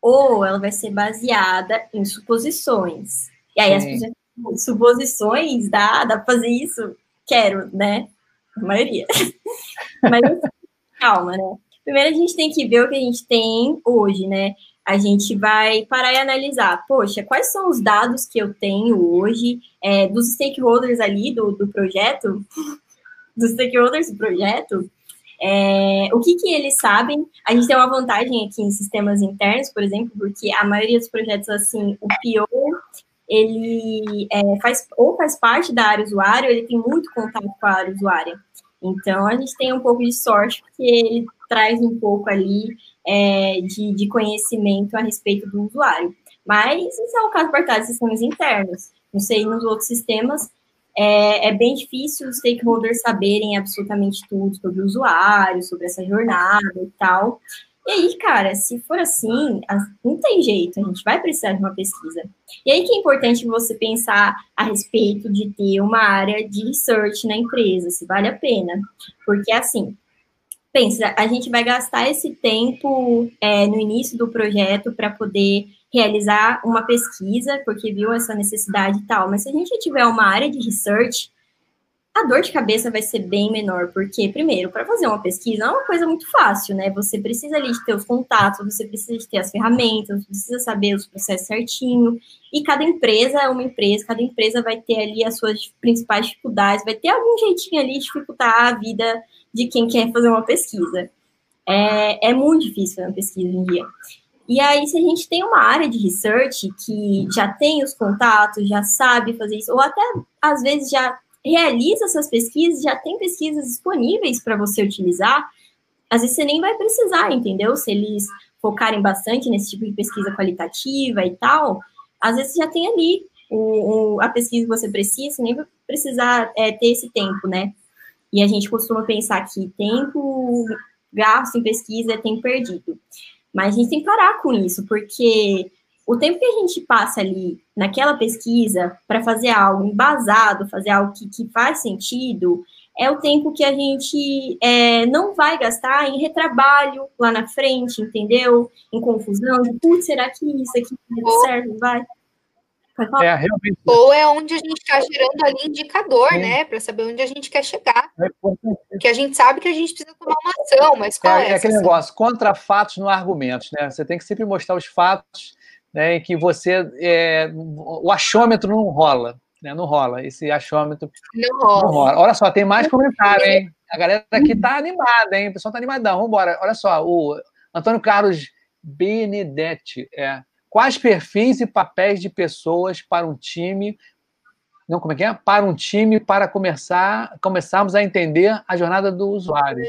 ou ela vai ser baseada em suposições. E aí Sim. as suposições, dá, dá pra fazer isso? Quero, né? A maioria. Mas calma, né? Primeiro a gente tem que ver o que a gente tem hoje, né? A gente vai parar e analisar, poxa, quais são os dados que eu tenho hoje é, dos stakeholders ali do, do projeto, dos stakeholders do projeto, é, o que, que eles sabem? A gente tem uma vantagem aqui em sistemas internos, por exemplo, porque a maioria dos projetos, assim, o PO, ele é, faz, ou faz parte da área usuário, ele tem muito contato com a área usuária. Então, a gente tem um pouco de sorte, porque ele traz um pouco ali é, de, de, conhecimento a respeito do usuário. Mas isso é o caso para de sistemas internos. Não sei, nos outros sistemas, é, é, bem difícil os stakeholders saberem absolutamente tudo sobre o usuário, sobre essa jornada e tal. E aí, cara, se for assim, não tem jeito, a gente vai precisar de uma pesquisa. E aí que é importante você pensar a respeito de ter uma área de research na empresa, se vale a pena. Porque, assim, pensa, a gente vai gastar esse tempo é, no início do projeto para poder realizar uma pesquisa, porque viu essa necessidade e tal, mas se a gente tiver uma área de research, a dor de cabeça vai ser bem menor, porque, primeiro, para fazer uma pesquisa é uma coisa muito fácil, né? Você precisa ali de ter os contatos, você precisa de ter as ferramentas, precisa saber os processos certinho, e cada empresa é uma empresa, cada empresa vai ter ali as suas principais dificuldades, vai ter algum jeitinho ali de dificultar a vida de quem quer fazer uma pesquisa. É, é muito difícil fazer uma pesquisa em dia. E aí, se a gente tem uma área de research que já tem os contatos, já sabe fazer isso, ou até às vezes já realiza essas pesquisas, já tem pesquisas disponíveis para você utilizar, às vezes você nem vai precisar, entendeu? Se eles focarem bastante nesse tipo de pesquisa qualitativa e tal, às vezes já tem ali o, o, a pesquisa que você precisa, você nem vai precisar é, ter esse tempo, né? E a gente costuma pensar que tempo gasto em pesquisa é tempo perdido. Mas a gente tem que parar com isso, porque o tempo que a gente passa ali naquela pesquisa para fazer algo embasado, fazer algo que, que, faz sentido, é o tempo que a gente é, não vai gastar em retrabalho lá na frente, entendeu? Em confusão, de, putz, será que isso aqui vai certo? Vai. É, realmente. Ou é onde a gente está gerando ali indicador, né? Para saber onde a gente quer chegar. É Porque a gente sabe que a gente precisa tomar uma ação, mas qual é, é, é aquele ação? negócio, contra fatos não argumentos, né? Você tem que sempre mostrar os fatos né, em que você. É, o achômetro não rola. Né, não rola. Esse achômetro não rola. não rola. Olha só, tem mais comentário, hein? A galera aqui tá animada, hein? O pessoal tá animadão. Vamos embora. Olha só, o Antônio Carlos Benedetti. É. Quais perfis e papéis de pessoas para um time não, como é que é? Para um time para começar, começarmos a entender a jornada do usuário.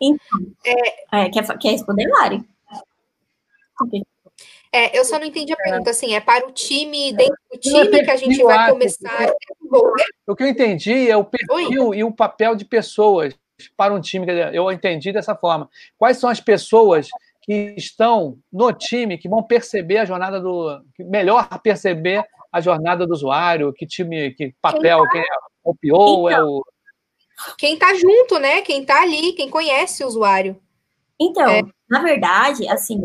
Então, é, é, quer, quer responder, Lari? É, eu só não entendi a é. pergunta, assim, é para o time, dentro do time que a gente vai começar? O que eu entendi é o perfil Oi? e o papel de pessoas para um time, eu entendi dessa forma. Quais são as pessoas que estão no time que vão perceber a jornada do. melhor perceber a jornada do usuário, que time, que papel, quem, tá... quem é o PO, é então, é o. Quem está junto, né? Quem está ali, quem conhece o usuário. Então, é. na verdade, assim,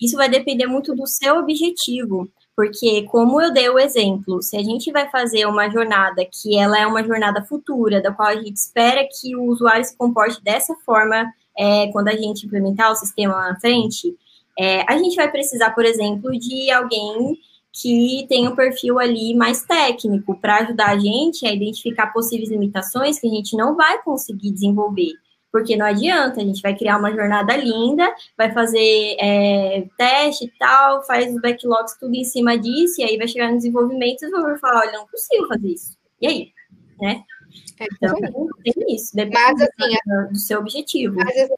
isso vai depender muito do seu objetivo, porque como eu dei o exemplo, se a gente vai fazer uma jornada que ela é uma jornada futura, da qual a gente espera que o usuário se comporte dessa forma é, quando a gente implementar o sistema lá na frente, é, a gente vai precisar, por exemplo, de alguém que tenha um perfil ali mais técnico para ajudar a gente a identificar possíveis limitações que a gente não vai conseguir desenvolver. Porque não adianta, a gente vai criar uma jornada linda, vai fazer é, teste e tal, faz os backlogs tudo em cima disso, e aí vai chegar no desenvolvimento e vai falar, olha, não consigo fazer isso. E aí? Né? É, então, tem isso, depende mas, assim, do seu objetivo. Mas,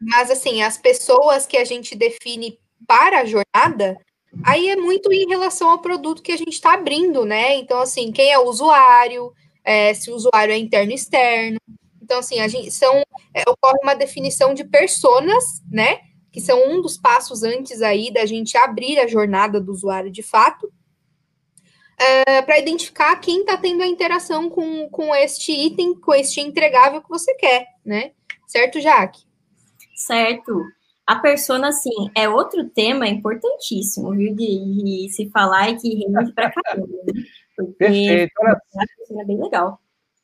mas, assim, as pessoas que a gente define para a jornada, aí é muito em relação ao produto que a gente está abrindo, né? Então, assim, quem é o usuário, é, se o usuário é interno ou externo, então, assim, a gente são é, ocorre uma definição de personas, né? Que são um dos passos antes aí da gente abrir a jornada do usuário de fato. É, para identificar quem está tendo a interação com, com este item, com este entregável que você quer, né? Certo, Jaque? Certo. A persona, assim, é outro tema importantíssimo, viu, de, de se falar e que rende para caramba. Né? Porque Perfeito. É bem legal.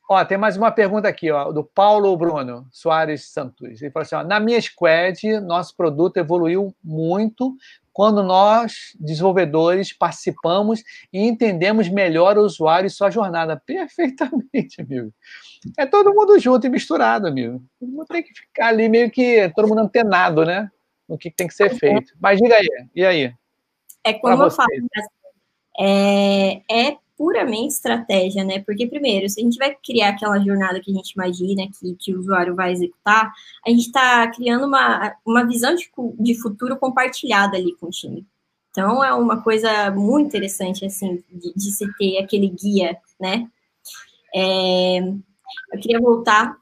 Ó, tem mais uma pergunta aqui, ó, do Paulo Bruno Soares Santos. Ele falou assim: ó, na minha squad, nosso produto evoluiu muito quando nós, desenvolvedores, participamos e entendemos melhor o usuário e sua jornada. Perfeitamente, amigo. É todo mundo junto e misturado, amigo. Não tem que ficar ali meio que todo mundo antenado, né? No que tem que ser feito. Mas diga aí, e aí? É como eu falo, é, é puramente estratégia, né? Porque, primeiro, se a gente vai criar aquela jornada que a gente imagina que, que o usuário vai executar, a gente está criando uma, uma visão de, de futuro compartilhada ali com o time. Então, é uma coisa muito interessante, assim, de, de se ter aquele guia, né? É, eu queria voltar.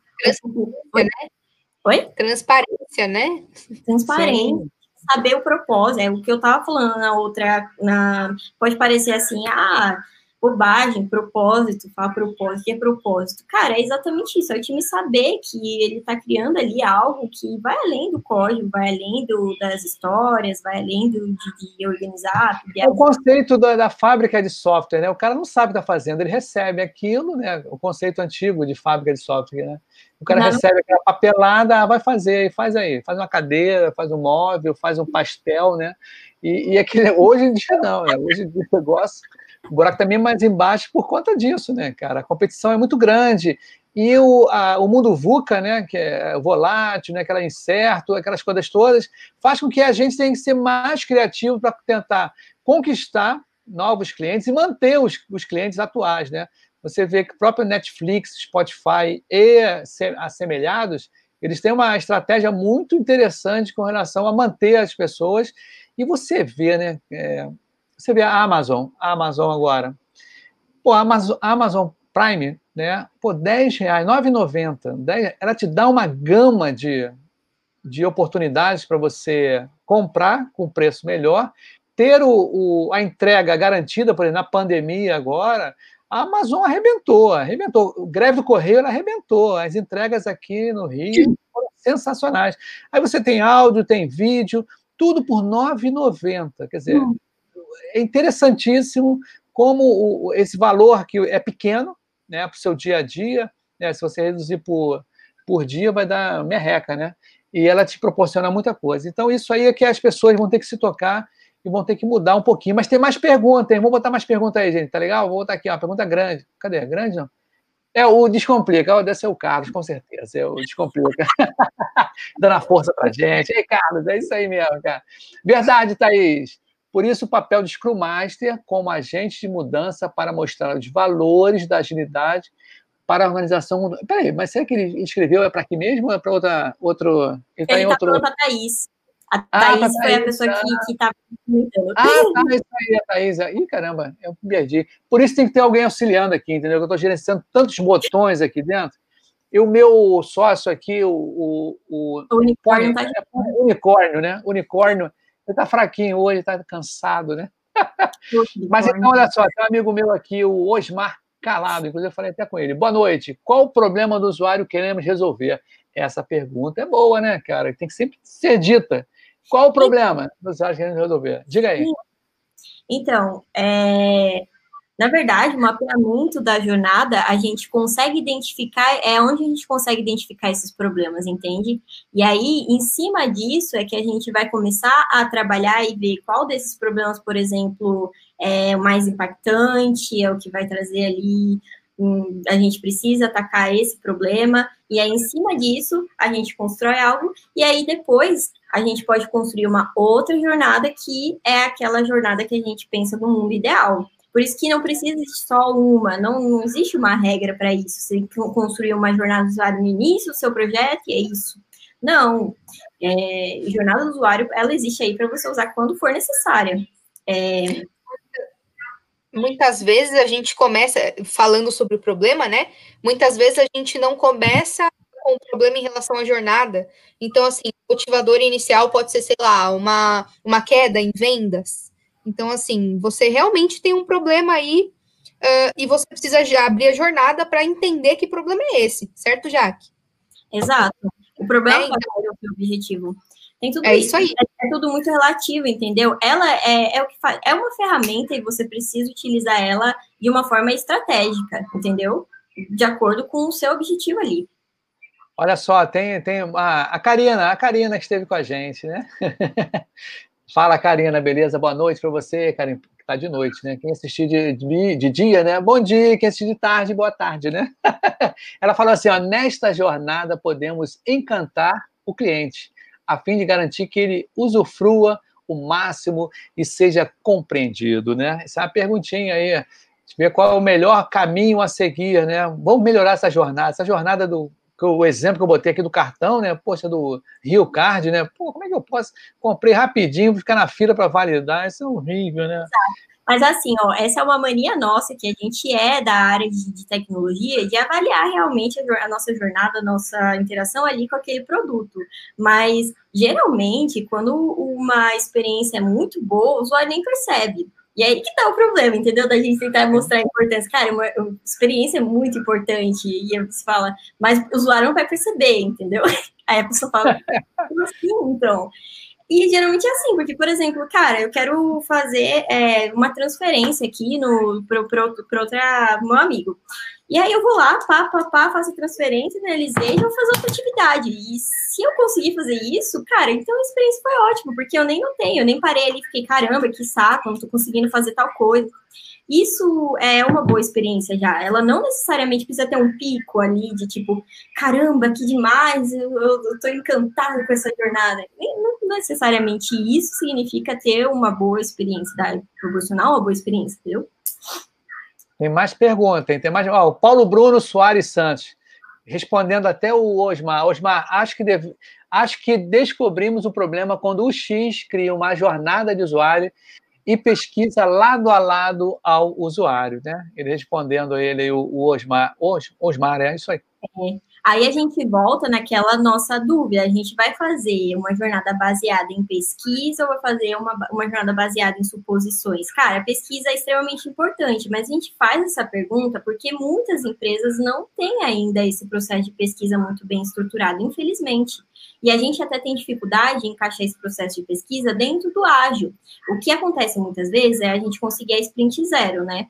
Oi? Transparência, né? Transparência. Sim. Saber o propósito, é o que eu estava falando na outra, na, pode parecer assim, ah, bobagem, propósito, falar propósito, que é propósito. Cara, é exatamente isso, é o time saber que ele está criando ali algo que vai além do código, vai além do, das histórias, vai além do, de, de organizar. De... É o conceito da, da, fábrica de software, né? O cara não sabe o que está fazendo, ele recebe aquilo, né? O conceito antigo de fábrica de software, né? O cara não. recebe aquela papelada, ah, vai fazer, faz aí, faz uma cadeira, faz um móvel, faz um pastel, né? E, e aquele, hoje em dia não, né? Hoje em dia o negócio o buraco também tá mais embaixo por conta disso, né, cara? A competição é muito grande. E o, a, o mundo VUCA, né, que é volátil, né, aquela incerto, aquelas coisas todas, faz com que a gente tenha que ser mais criativo para tentar conquistar novos clientes e manter os, os clientes atuais, né? Você vê que o próprio Netflix, Spotify e assemelhados, eles têm uma estratégia muito interessante com relação a manter as pessoas. E você vê, né? É, você vê a Amazon, a Amazon agora. Pô, a Amazon, a Amazon Prime, né? Pô, 10 reais, 9,90. Ela te dá uma gama de, de oportunidades para você comprar com preço melhor, ter o, o, a entrega garantida, por exemplo, na pandemia agora, a Amazon arrebentou, arrebentou. O greve do correio ela arrebentou. As entregas aqui no Rio foram sensacionais. Aí você tem áudio, tem vídeo, tudo por R$ 9,90. Quer dizer, hum é interessantíssimo como o, esse valor que é pequeno né, para o seu dia a dia, né, se você reduzir por, por dia, vai dar merreca, né? E ela te proporciona muita coisa. Então, isso aí é que as pessoas vão ter que se tocar e vão ter que mudar um pouquinho. Mas tem mais perguntas, hein? Vamos botar mais perguntas aí, gente, tá legal? Vou botar aqui, uma pergunta grande. Cadê? Grande não? É o Descomplica, deve ser o Carlos, com certeza. É o Descomplica. Dando a força pra gente. Ei, Carlos, é isso aí mesmo, cara. Verdade, Thaís. Por isso, o papel de Scrum Master como agente de mudança para mostrar os valores da agilidade para a organização. Peraí, mas será que ele escreveu é para aqui mesmo ou é para outra, outro. Ele está outro... falando para a Thaís. A ah, Thaís ah, foi a pessoa tá. que estava comentando. Ah, tá, isso aí, a Thaís. Ih, caramba, eu perdi. Por isso tem que ter alguém auxiliando aqui, entendeu? Eu estou gerenciando tantos botões aqui dentro. E o meu sócio aqui, o. O, o, o unicórnio, tá é, unicórnio, né? Unicórnio ele está fraquinho hoje, está cansado, né? Mas então, olha só, tem um amigo meu aqui, o Osmar Calado, inclusive eu falei até com ele. Boa noite. Qual o problema do usuário queremos resolver? Essa pergunta é boa, né, cara? Tem que sempre ser dita. Qual o problema do usuário queremos resolver? Diga aí. Então, é, na verdade, o mapeamento da jornada, a gente consegue identificar, é onde a gente consegue identificar esses problemas, entende? E aí, em cima disso, é que a gente vai começar a trabalhar e ver qual desses problemas, por exemplo, é o mais impactante, é o que vai trazer ali a gente precisa atacar esse problema, e aí, em cima disso, a gente constrói algo, e aí depois a gente pode construir uma outra jornada que é aquela jornada que a gente pensa no mundo ideal. Por isso que não precisa existir só uma, não, não existe uma regra para isso. Você construir uma jornada do usuário no início do seu projeto e é isso. Não. É, jornada do usuário, ela existe aí para você usar quando for necessária. É... Muitas vezes a gente começa falando sobre o problema, né? Muitas vezes a gente não começa com o problema em relação à jornada. Então, assim, o motivador inicial pode ser, sei lá, uma, uma queda em vendas então, assim, você realmente tem um problema aí uh, e você precisa já abrir a jornada para entender que problema é esse, certo, Jaque? Exato. O problema é, então, é o objetivo. Tem tudo é isso, isso aí. É, é, tudo muito relativo, entendeu? Ela é, é o que faz, é uma ferramenta e você precisa utilizar ela de uma forma estratégica, entendeu? De acordo com o seu objetivo ali. Olha só, tem, tem a, a Karina, a Karina que esteve com a gente, né? Fala, Karina, beleza? Boa noite para você, Karina, que está de noite, né? Quem assistiu de, de, de, dia, né? Bom dia, quem assistiu de tarde, boa tarde, né? Ela falou assim: ó, nesta jornada podemos encantar o cliente, a fim de garantir que ele usufrua o máximo e seja compreendido, né? Essa é uma perguntinha aí. Ver qual é o melhor caminho a seguir, né? Vamos melhorar essa jornada, essa jornada do o exemplo que eu botei aqui do cartão, né? Poxa, do Rio Card, né? Pô, como é que eu posso? Comprei rapidinho, ficar na fila para validar, isso é horrível, né? Mas assim, ó, essa é uma mania nossa que a gente é da área de, de tecnologia de avaliar realmente a, a, nossa jornada, a nossa interação ali com aquele produto. Mas geralmente, quando uma experiência é muito boa, o usuário nem percebe. E aí que tá o problema, entendeu? Da gente tentar mostrar a importância. Cara, uma, uma experiência é muito importante. E você fala, mas o usuário não vai perceber, entendeu? Aí a pessoa fala, como assim, então? E geralmente é assim, porque, por exemplo, cara, eu quero fazer é, uma transferência aqui no para outra meu amigo. E aí eu vou lá, pá, pá, pá, faço a transferência, analisei e vou fazer outra atividade. E se eu conseguir fazer isso, cara, então a experiência foi ótima, porque eu nem notei, eu nem parei ali, fiquei, caramba, que saco, não tô conseguindo fazer tal coisa. Isso é uma boa experiência já. Ela não necessariamente precisa ter um pico ali de tipo, caramba, que demais, eu, eu, tô encantada com essa jornada. Não necessariamente isso significa ter uma boa experiência, tá? proporcionar uma boa experiência, entendeu? Tem mais perguntas, tem mais. Ó, o Paulo Bruno Soares Santos, respondendo até o Osmar. Osmar, acho que, deve... acho que descobrimos o problema quando o X cria uma jornada de usuário e pesquisa lado a lado ao usuário, né? Ele respondendo ele, o, Osmar. Os, Osmar, é isso aí. É. Aí a gente volta naquela nossa dúvida: a gente vai fazer uma jornada baseada em pesquisa ou vai fazer uma, uma jornada baseada em suposições? Cara, a pesquisa é extremamente importante, mas a gente faz essa pergunta porque muitas empresas não têm ainda esse processo de pesquisa muito bem estruturado, infelizmente. E a gente até tem dificuldade em encaixar esse processo de pesquisa dentro do ágil. O que acontece muitas vezes é a gente conseguir a sprint zero, né?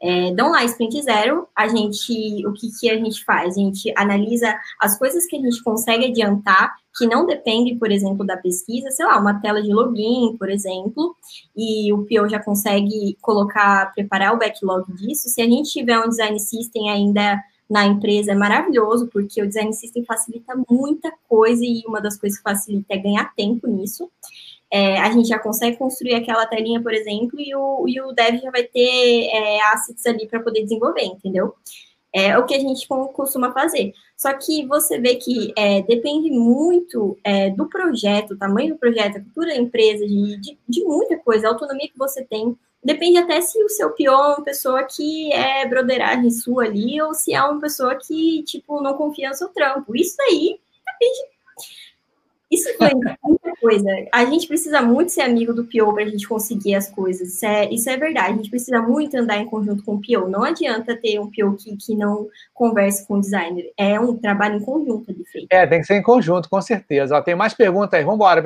É, dão lá sprint zero, a gente, o que, que a gente faz? A gente analisa as coisas que a gente consegue adiantar, que não dependem, por exemplo, da pesquisa, sei lá, uma tela de login, por exemplo, e o PO já consegue colocar, preparar o backlog disso. Se a gente tiver um design system ainda na empresa, é maravilhoso, porque o design system facilita muita coisa, e uma das coisas que facilita é ganhar tempo nisso é, a gente já consegue construir aquela telinha, por exemplo, e o, e o dev já vai ter é, assets ali para poder desenvolver, entendeu? É o que a gente costuma fazer. Só que você vê que é, depende muito é, do projeto, tamanho do projeto, cultura da empresa, de, de, de, muita coisa, a autonomia que você tem. Depende até se o seu pior é uma pessoa que é broderagem sua ali, ou se é uma pessoa que, tipo, não confia no seu trampo. Isso aí depende isso foi muita coisa. A gente precisa muito ser amigo do PO para a gente conseguir as coisas. Isso é, isso é verdade. A gente precisa muito andar em conjunto com o PO. Não adianta ter um PO que, que não converse com o designer. É um trabalho em conjunto de feito. É, tem que ser em conjunto, com certeza. Ó, tem mais perguntas aí. Vamos embora.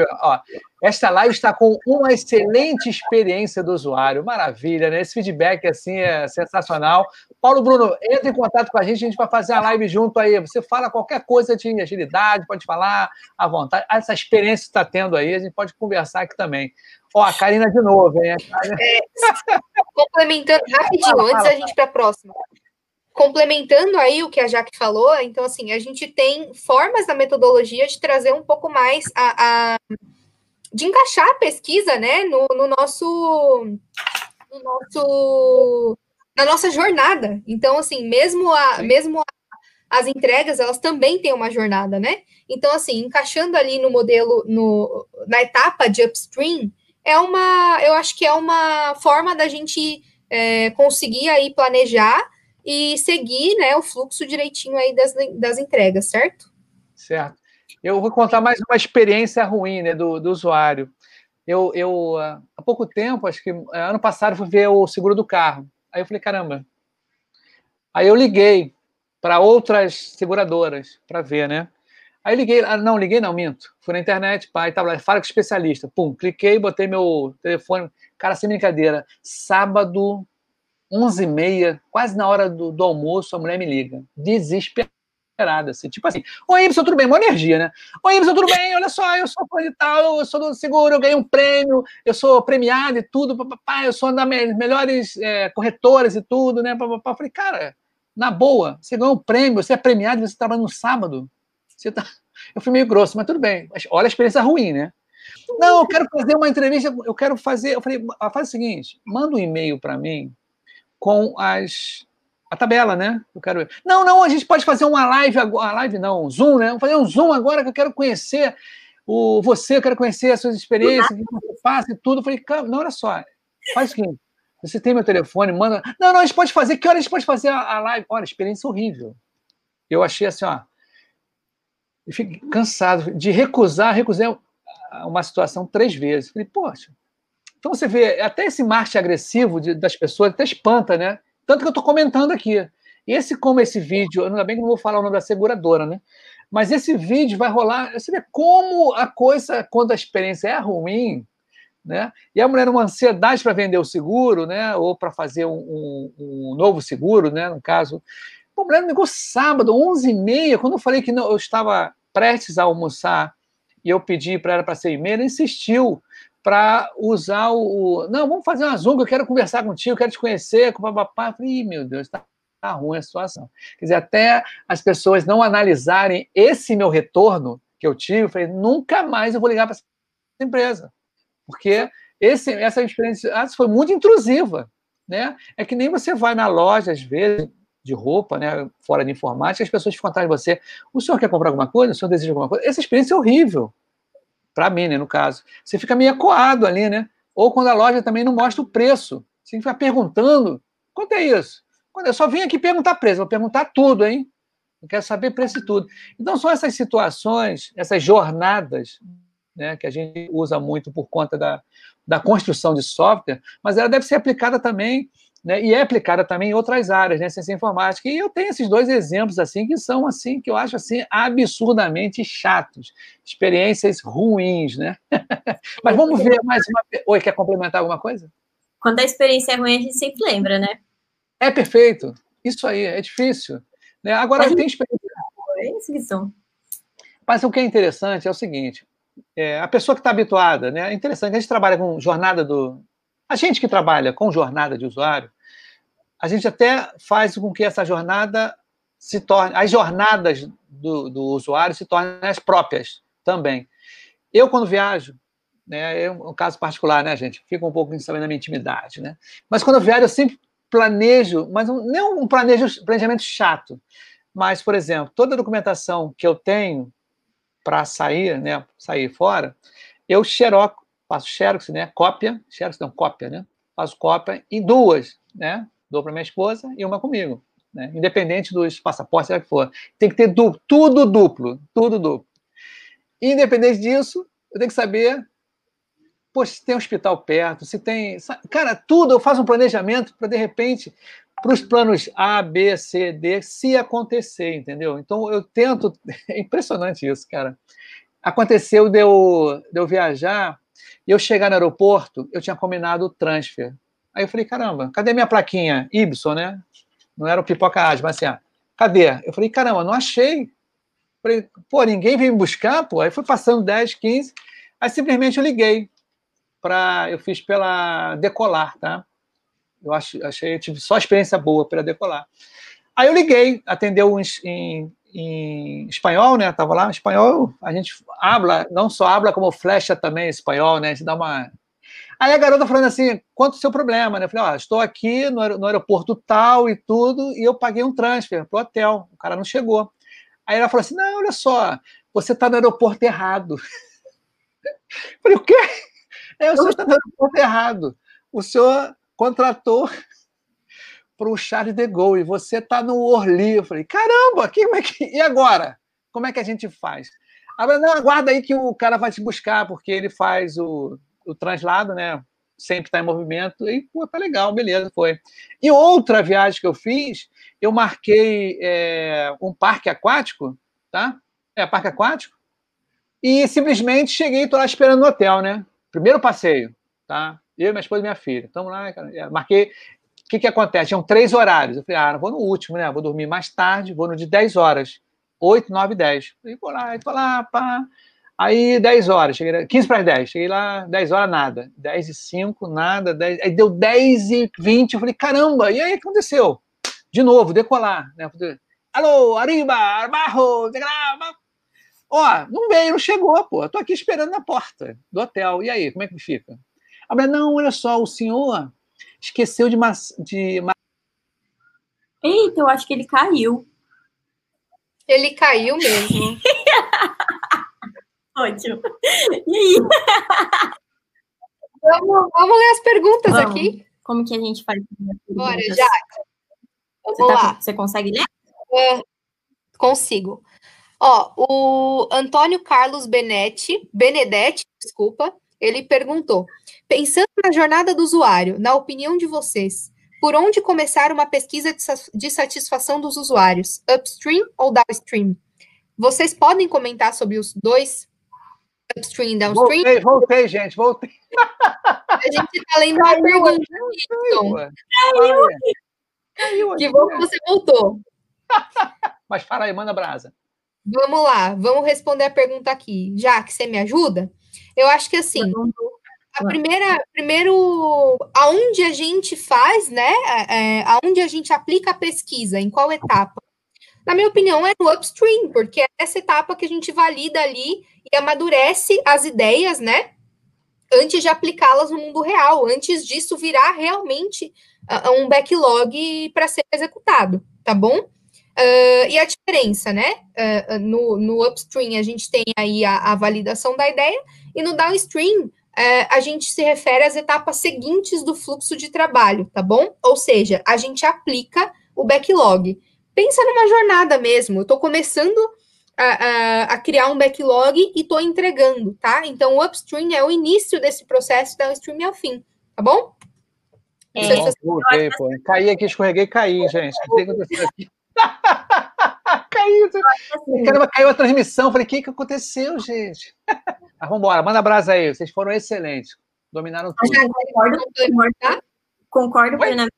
Esta live está com uma excelente experiência do usuário. Maravilha, né? Esse feedback assim é sensacional. Paulo Bruno, entre em contato com a gente, a gente vai fazer a live junto aí. Você fala qualquer coisa de agilidade, pode falar à vontade. Essa experiência que está tendo aí, a gente pode conversar aqui também. Ó, a Karina de novo, hein? É, complementando rapidinho, antes da gente para a próxima. Complementando aí o que a Jaque falou, então, assim, a gente tem formas da metodologia de trazer um pouco mais a, a de encaixar a pesquisa, né, no, no nosso, no nosso, na nossa jornada. Então, assim, mesmo a, mesmo a, as entregas, elas também têm uma jornada, né? Então, assim, encaixando ali no modelo, no, na etapa de upstream, é uma, eu acho que é uma forma da gente é, conseguir aí planejar e seguir, né, o fluxo direitinho aí das, das entregas, certo? Certo. Eu vou contar mais uma experiência ruim né, do, do usuário. Eu, eu, ah, há pouco tempo, acho que eh, ano passado, fui ver o seguro do carro. Aí eu falei, caramba. Aí eu liguei para outras seguradoras para ver, né? Aí liguei, ah, não, liguei não, minto. Fui na internet, pai, tava lá, fala com especialista. Pum, cliquei, botei meu telefone. Cara, sem brincadeira, sábado, 11h30, quase na hora do, do almoço, a mulher me liga. Desesperada assim, tipo assim, oi, Ibson, tudo bem? Uma energia, né? Oi, Ibson, tudo bem? Olha só, eu sou fã de tal, eu sou do seguro, eu ganhei um prêmio, eu sou premiado e tudo, papapá, eu sou uma das melhores é, corretoras e tudo, né? Papapá. Eu falei, cara, na boa, você ganhou um prêmio, você é premiado e você trabalha no sábado. Você tá... Eu fui meio grosso, mas tudo bem. Olha a experiência ruim, né? Não, eu quero fazer uma entrevista, eu quero fazer. Eu falei, faz o seguinte, manda um e-mail para mim com as a tabela, né? Eu quero. Não, não, a gente pode fazer uma live agora. live não, um Zoom, né? Vamos fazer um Zoom agora que eu quero conhecer o você, eu quero conhecer as suas experiências, o que você faz e tudo. Eu falei, não, olha só, faz o seguinte. Você tem meu telefone, manda. Não, não, a gente pode fazer. Que hora a gente pode fazer a, live? Olha, experiência horrível. Eu achei assim, ó. Eu fiquei cansado de recusar, recusei uma situação três vezes. Falei, poxa. Então você vê, até esse marketing agressivo de, das pessoas até espanta, né? Tanto que eu estou comentando aqui. Esse, como esse vídeo, ainda bem que não vou falar o nome da seguradora, né? Mas esse vídeo vai rolar. Você vê como a coisa, quando a experiência é ruim, né? E a mulher uma ansiedade para vender o seguro, né? Ou para fazer um, um, um, novo seguro, né? No caso, a mulher ligou sábado, 11h30, quando eu falei que não, eu estava prestes a almoçar e eu pedi para ela para ser e-mail, ela insistiu para usar o, Não, vamos fazer uma Zoom, eu quero conversar contigo, eu quero te conhecer, com o papapá. Eu falei, meu Deus, está tá ruim a situação. Quer dizer, até as pessoas não analisarem esse meu retorno que eu tive, eu falei, nunca mais eu vou ligar para essa empresa porque esse, essa experiência ah, foi muito intrusiva. Né? É que nem você vai na loja, às vezes, de roupa, né, fora de informática, as pessoas ficam atrás de você. O senhor quer comprar alguma coisa? O senhor deseja alguma coisa? Essa experiência é horrível. Para mim, né, no caso. Você fica meio acuado ali, né? Ou quando a loja também não mostra o preço. Você fica perguntando. Quanto é isso? Quando eu só vim aqui perguntar preço, vou perguntar tudo, hein? Eu quero saber preço e tudo. Então, são essas situações, essas jornadas né, que a gente usa muito por conta da, da construção de software, mas ela deve ser aplicada também, né, e é aplicada também em outras áreas, né, ciência informática. E eu tenho esses dois exemplos assim que são assim que eu acho assim absurdamente chatos, experiências ruins, né? mas vamos ver mais uma. Oi, quer complementar alguma coisa? Quando a experiência é ruim, a gente sempre lembra, né? É perfeito. Isso aí é difícil. Né? Agora tem experiência. É isso que são. Mas o que é interessante é o seguinte: é, a pessoa que está habituada, né? É interessante, a gente trabalha com jornada do. A gente que trabalha com jornada de usuário, a gente até faz com que essa jornada se torne. As jornadas do, do usuário se tornem as próprias também. Eu, quando viajo, né, é um caso particular, né, gente? Fica um pouco sabendo da minha intimidade, né? Mas quando eu viajo, eu sempre planejo, mas um, não um planejo, planejamento chato. Mas, por exemplo, toda a documentação que eu tenho para sair, né, sair fora, eu xerox, faço xerox, né, cópia, xerox não, cópia, né, faço cópia em duas, né, dou para minha esposa e uma comigo, né, independente dos passaportes, seja que for. Tem que ter duplo, tudo duplo, tudo duplo. Independente disso, eu tenho que saber poxa, se tem um hospital perto, se tem. Cara, tudo eu faço um planejamento para, de repente, para os planos A, B, C, D, se acontecer, entendeu? Então eu tento. É impressionante isso, cara. Aconteceu de eu, de eu viajar e eu chegar no aeroporto, eu tinha combinado o transfer. Aí eu falei, caramba, cadê minha plaquinha? Ibson, né? Não era o pipoca Asma, assim, ah, cadê? Eu falei, caramba, não achei. Falei, pô, ninguém veio me buscar, pô. Aí foi passando 10, 15. Aí simplesmente eu liguei para. Eu fiz pela Decolar, tá? Eu achei, eu tive só experiência boa para decolar. Aí eu liguei, atendeu em, em, em, espanhol, né? Tava lá, em espanhol, a gente habla, não só habla como flecha também espanhol, né? A gente dá uma. Aí a garota falando assim: quanto o seu problema, né? Eu falei: ó, estou aqui no, no aeroporto tal e tudo, e eu paguei um transfer pro hotel, o cara não chegou. Aí ela falou assim: não, olha só, você está no aeroporto errado. Eu falei: o quê? É, o senhor está no aeroporto errado. O senhor contratou para o Charles de Gaulle e você está no Orly. Eu falei, caramba, que, como é que, e agora? Como é que a gente faz? Ela, não, aguarda aí que o cara vai te buscar, porque ele faz o, o translado, né? Sempre está em movimento. E, pô, tá legal, beleza, foi. E outra viagem que eu fiz, eu marquei é, um parque aquático, tá? É, parque aquático. E simplesmente cheguei, estou lá esperando no hotel, né? Primeiro passeio, tá? Eu, minha esposa e minha filha. Estamos lá, cara. É, marquei. Que, que acontece? Tinham três horários. Eu falei, ah, vou no último, né? Vou dormir mais tarde, vou no de 10 horas. 8, 9, 10. Falei, vou lá, vou lá, pá. Aí 10 horas, cheguei 15 para as 10, cheguei lá, 10 horas, nada. 10 e 5, nada. 10, aí deu 10 e 20, eu falei, caramba, e aí o que aconteceu? De novo, decolar. Né? Alô, arriba, abajo, Ó, não veio, não chegou, pô. Tô aqui esperando na porta do hotel. E aí, como é que fica? A mulher, não, olha só, o senhor esqueceu de. de... Eita, eu acho que ele caiu. Ele caiu mesmo. Ótimo. E aí? Vamos, vamos ler as perguntas vamos. aqui. Como que a gente faz? Bora, já. Vamos você, tá, você consegue ler? Uh, consigo. Ó, o Antônio Carlos Benetti, Benedetti, desculpa, ele perguntou: pensando na jornada do usuário, na opinião de vocês, por onde começar uma pesquisa de satisfação dos usuários, upstream ou downstream? Vocês podem comentar sobre os dois, upstream e downstream? Voltei, voltei, gente, voltei. A gente está lendo uma pergunta aqui, Caiu, Caiu, que bom que você voltou. Mas fala aí, manda brasa. Vamos lá, vamos responder a pergunta aqui. Já que você me ajuda, eu acho que assim, a primeira, primeiro, aonde a gente faz, né? É, aonde a gente aplica a pesquisa, em qual etapa? Na minha opinião, é no upstream, porque é essa etapa que a gente valida ali e amadurece as ideias, né? Antes de aplicá-las no mundo real, antes disso virar realmente uh, um backlog para ser executado, tá bom? Uh, e a diferença, né? Uh, no, no upstream, a gente tem aí a, a validação da ideia, e no downstream, uh, a gente se refere às etapas seguintes do fluxo de trabalho, tá bom? Ou seja, a gente aplica o backlog. Pensa numa jornada mesmo. Eu estou começando a, a, a, criar um backlog e estou entregando, tá? Então, o upstream é o início desse processo, downstream é o fim, tá bom? É. Voltei, pô. Caí aqui, escorreguei e caí, gente. O que aconteceu aqui? caiu. Assim. Caramba, caiu a transmissão. Falei, o que, que aconteceu, gente? Mas vamos embora, manda brasa aí. Vocês foram excelentes. Dominaram tudo. Eu concordo, concordo, concordo plenamente.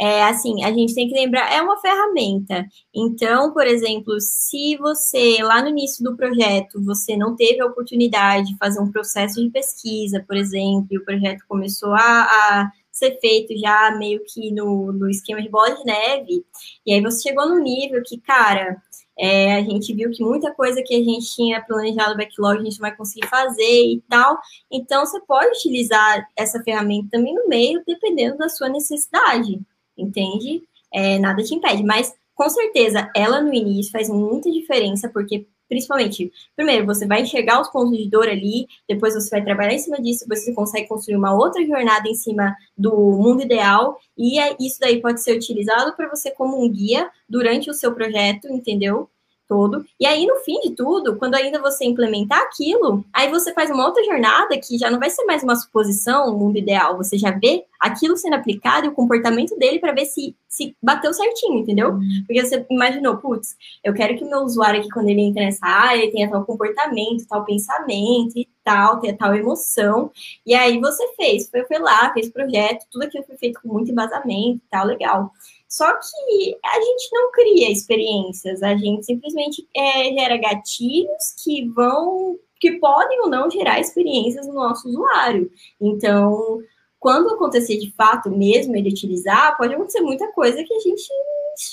É assim, a gente tem que lembrar, é uma ferramenta. Então, por exemplo, se você lá no início do projeto você não teve a oportunidade de fazer um processo de pesquisa, por exemplo, e o projeto começou a, a ser feito já meio que no, no esquema de bola de neve. E aí você chegou no nível que, cara, é, a gente viu que muita coisa que a gente tinha planejado backlog a gente não vai conseguir fazer e tal. Então, você pode utilizar essa ferramenta também no meio, dependendo da sua necessidade, entende? É, nada te impede. Mas, com certeza, ela no início faz muita diferença, porque principalmente, primeiro, você vai enxergar os pontos de dor ali, depois você vai trabalhar em cima disso, você consegue construir uma outra jornada em cima do mundo ideal, e é, isso daí pode ser utilizado para você como um guia durante o seu projeto, entendeu? Todo. E aí, no fim de tudo, quando ainda você implementar aquilo, aí você faz uma outra jornada que já não vai ser mais uma suposição, um mundo ideal. Você já vê aquilo sendo aplicado e o comportamento dele para ver se, se bateu certinho, entendeu? Uhum. Porque você imaginou, putz, eu quero que meu usuário aqui, quando ele entra nessa área, ele tenha tal comportamento, tal pensamento e tal, tenha tal emoção. E aí você fez, foi, foi lá, fez projeto, tudo aquilo foi feito com muito embasamento e tal, legal. Só que a gente não cria experiências, a gente simplesmente é, gera gatilhos que vão, que podem ou não gerar experiências no nosso usuário. Então, quando acontecer de fato mesmo ele utilizar, pode acontecer muita coisa que a gente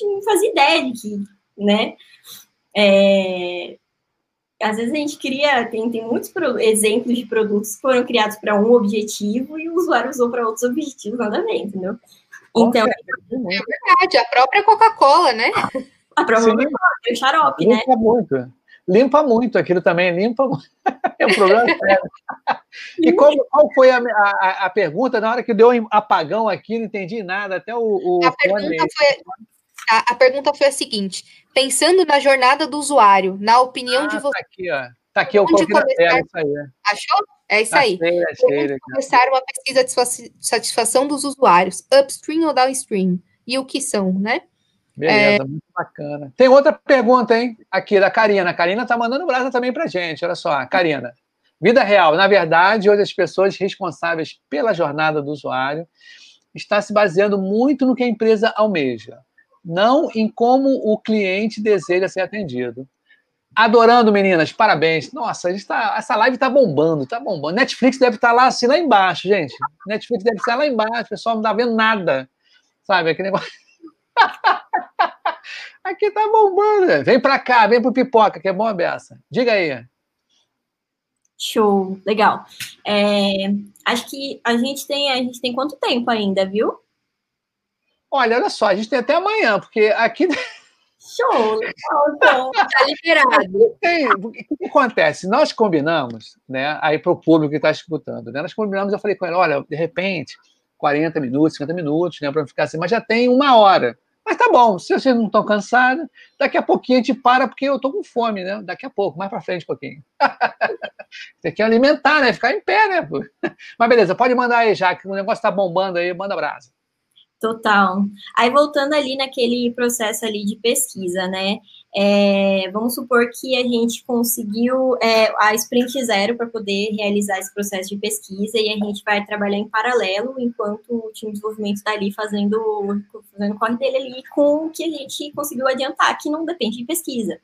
não fazia ideia de que, né? É, às vezes a gente cria, tem, tem muitos exemplos de produtos que foram criados para um objetivo e o usuário usou para outros objetivos, nada a ver, entendeu? Então, é verdade, a própria Coca-Cola, né? A própria Coca-Cola, o xarope, limpa né? Limpa muito. Limpa muito aquilo também, limpa muito. é um problema sério. E como, qual foi a, a, a, pergunta? Na hora que deu um apagão aqui, não entendi nada, até o. o a, pergunta foi, a, a, pergunta foi a seguinte: pensando na jornada do usuário, na opinião ah, de você. Tá aqui, ó. Tá aqui, eu coloquei na tela, isso aí. Achou? É isso aí. Achei, achei, Vamos começar uma pesquisa de satisfação dos usuários, upstream ou downstream, e o que são, né? Beleza, é... muito bacana. Tem outra pergunta, hein? Aqui da Karina. A Karina tá mandando brasa também pra gente. Olha só, Karina. Vida real. Na verdade, hoje as pessoas responsáveis pela jornada do usuário está se baseando muito no que a empresa almeja, não em como o cliente deseja ser atendido. Adorando, meninas, parabéns. Nossa, a gente tá, essa live está bombando, está bombando. Netflix deve estar tá lá assim, lá embaixo, gente. Netflix deve estar lá embaixo, o pessoal não está vendo nada. Sabe, aquele negócio. Aqui tá bombando. Vem para cá, vem pro pipoca, que é bom a beça. Diga aí. Show, legal. É, acho que a gente tem, a gente tem quanto tempo ainda, viu? Olha, olha só, a gente tem até amanhã, porque aqui Show, então, tá liberado. O que, acontece? Nós combinamos, né? Aí para o público que está escutando, né? Nós combinamos, eu falei com ele, olha, de repente, 40 minutos, 50 minutos, né, para ficar assim, mas já tem uma hora. Mas tá bom, se vocês não estão cansados, daqui a pouquinho a gente para, porque eu tô com fome, né? Daqui a pouco, mais para frente um pouquinho. Tem que alimentar, né? Ficar em pé, né? Mas beleza, pode mandar aí, já que o negócio tá bombando aí, manda brasa. Total. Aí voltando ali naquele processo ali de pesquisa, né? É, vamos supor que a gente conseguiu é, a sprint zero para poder realizar esse processo de pesquisa e a gente vai trabalhar em paralelo enquanto o time de desenvolvimento está ali fazendo, fazendo o corre dele ali com o que a gente conseguiu adiantar, que não depende de pesquisa,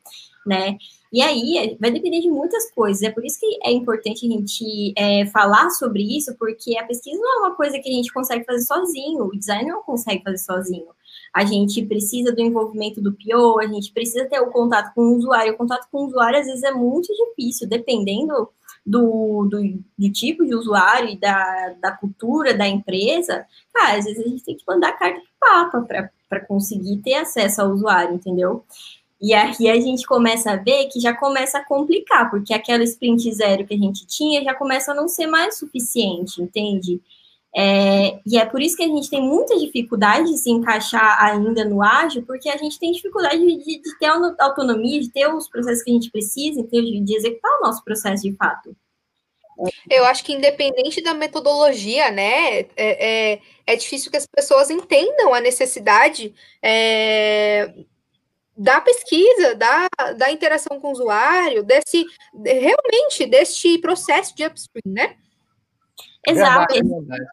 né? E aí vai depender de muitas coisas. É por isso que é importante a gente é, falar sobre isso, porque a pesquisa não é uma coisa que a gente consegue fazer sozinho, o design não consegue fazer sozinho. A gente precisa do envolvimento do PO, a gente precisa ter o contato com o usuário. O contato com o usuário, às vezes, é muito difícil, dependendo do, do, do, tipo de usuário e da, da cultura da empresa, cara, às vezes a gente tem que mandar carta de papa para conseguir ter acesso ao usuário, entendeu? E aí a gente começa a ver que já começa a complicar, porque aquela sprint zero que a gente tinha já começa a não ser mais suficiente, entende? É, e é por isso que a gente tem muita dificuldade de se encaixar ainda no ágil, porque a gente tem dificuldade de, de ter autonomia, de ter os processos que a gente precisa, de, de executar o nosso processo de fato. Eu acho que independente da metodologia, né, é, é, é difícil que as pessoas entendam a necessidade é, da pesquisa, da, da interação com o usuário, desse realmente deste processo de upstream, né? Exato. Verdade,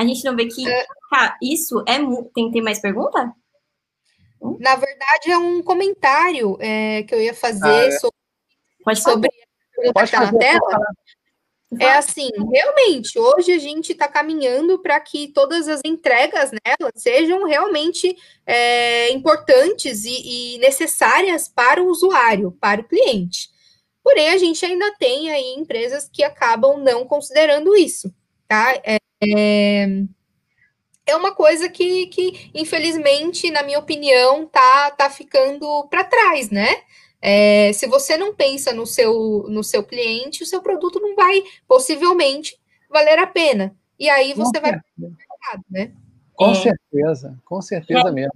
A gente não vê que é... tá, isso é tem ter mais pergunta? Hum? Na verdade é um comentário é, que eu ia fazer ah, é. sobre, Pode sobre a pergunta que tá na tela. É assim, realmente, hoje a gente está caminhando para que todas as entregas nela sejam realmente é, importantes e, e, necessárias para o usuário, para o cliente. Porém, a gente ainda tem aí empresas que acabam não considerando isso, tá? É, é, é uma coisa que, que, infelizmente, na minha opinião, tá, tá ficando para trás, né? É, se você não pensa no seu, no seu cliente, o seu produto não vai, possivelmente, valer a pena. E aí você com vai mercado, né? Com é. certeza, com certeza é, mesmo.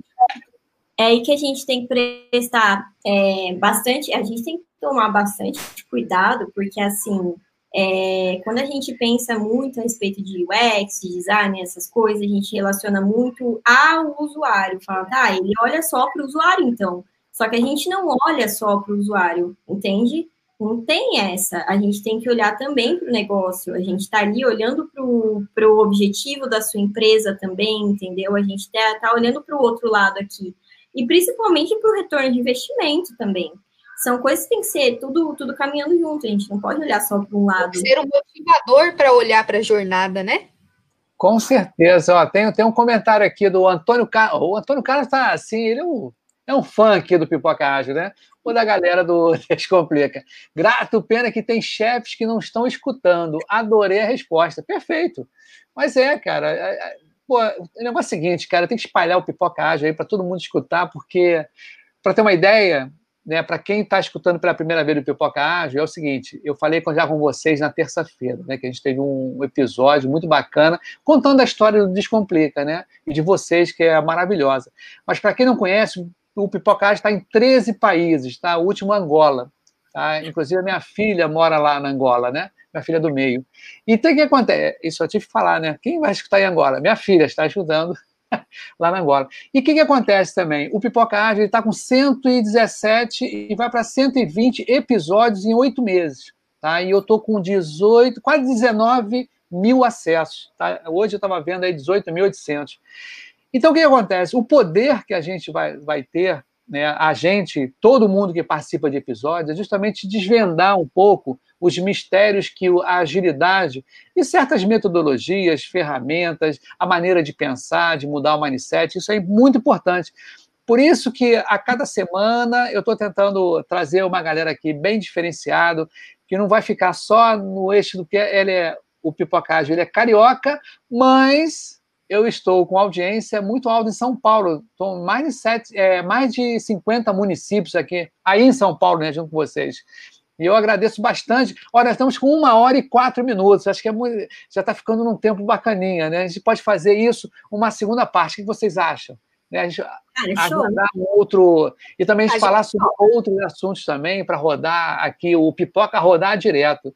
É aí que a gente tem que prestar é, bastante, a gente tem que tomar bastante cuidado, porque assim, é, quando a gente pensa muito a respeito de UX, de design, essas coisas, a gente relaciona muito ao usuário. Fala, tá, ele olha só para o usuário, então. Só que a gente não olha só para o usuário, entende? Não tem essa. A gente tem que olhar também para o negócio. A gente está ali olhando para o objetivo da sua empresa também, entendeu? A gente está tá olhando para o outro lado aqui. E principalmente para o retorno de investimento também. São coisas que tem que ser tudo, tudo caminhando junto. A gente não pode olhar só para um lado. Tem que ser um motivador para olhar para a jornada, né? Com certeza. Ó, tem, tem um comentário aqui do Antônio Carlos. O Antônio Carlos está assim, ele é um é um fã aqui do Pipoca Ágil, né? Ou da galera do Descomplica. Grato, pena que tem chefes que não estão escutando. Adorei a resposta. Perfeito. Mas é, cara. É, é, pô, o negócio é o seguinte, cara, tem que espalhar o Pipoca Ágil aí para todo mundo escutar, porque, para ter uma ideia, né, para quem está escutando pela primeira vez o Pipoca Ágil, é o seguinte: eu falei já com vocês na terça-feira, né, que a gente teve um episódio muito bacana contando a história do Descomplica, né, e de vocês, que é maravilhosa. Mas para quem não conhece, o Pipocage está em 13 países, tá? O último Angola. Tá? Inclusive, a minha filha mora lá na Angola, né? Minha filha do meio. E tem que acontece, isso eu tive que falar, né? Quem vai escutar em Angola? Minha filha está estudando lá na Angola. E o que, que acontece também? O Pipocage está com 117 e vai para 120 episódios em oito meses. Tá? E eu estou com 18, quase 19 mil acessos. Tá? Hoje eu estava vendo aí 18.800. Então, o que acontece? O poder que a gente vai, vai ter, né, a gente, todo mundo que participa de episódios, é justamente desvendar um pouco os mistérios que a agilidade e certas metodologias, ferramentas, a maneira de pensar, de mudar o mindset, isso é muito importante. Por isso que a cada semana eu estou tentando trazer uma galera aqui bem diferenciado, que não vai ficar só no eixo do que ele é o pipocagem, ele é carioca, mas eu estou com audiência muito alta em São Paulo. Estou mais de, sete, é, mais de 50 municípios aqui, aí em São Paulo, né, junto com vocês. E eu agradeço bastante. Olha, estamos com uma hora e quatro minutos. Acho que é muito, já está ficando num tempo bacaninha, né? A gente pode fazer isso uma segunda parte. O que vocês acham? Né? A gente Cara, um outro e também a gente a falar gente... sobre outros assuntos também para rodar aqui o pipoca rodar direto.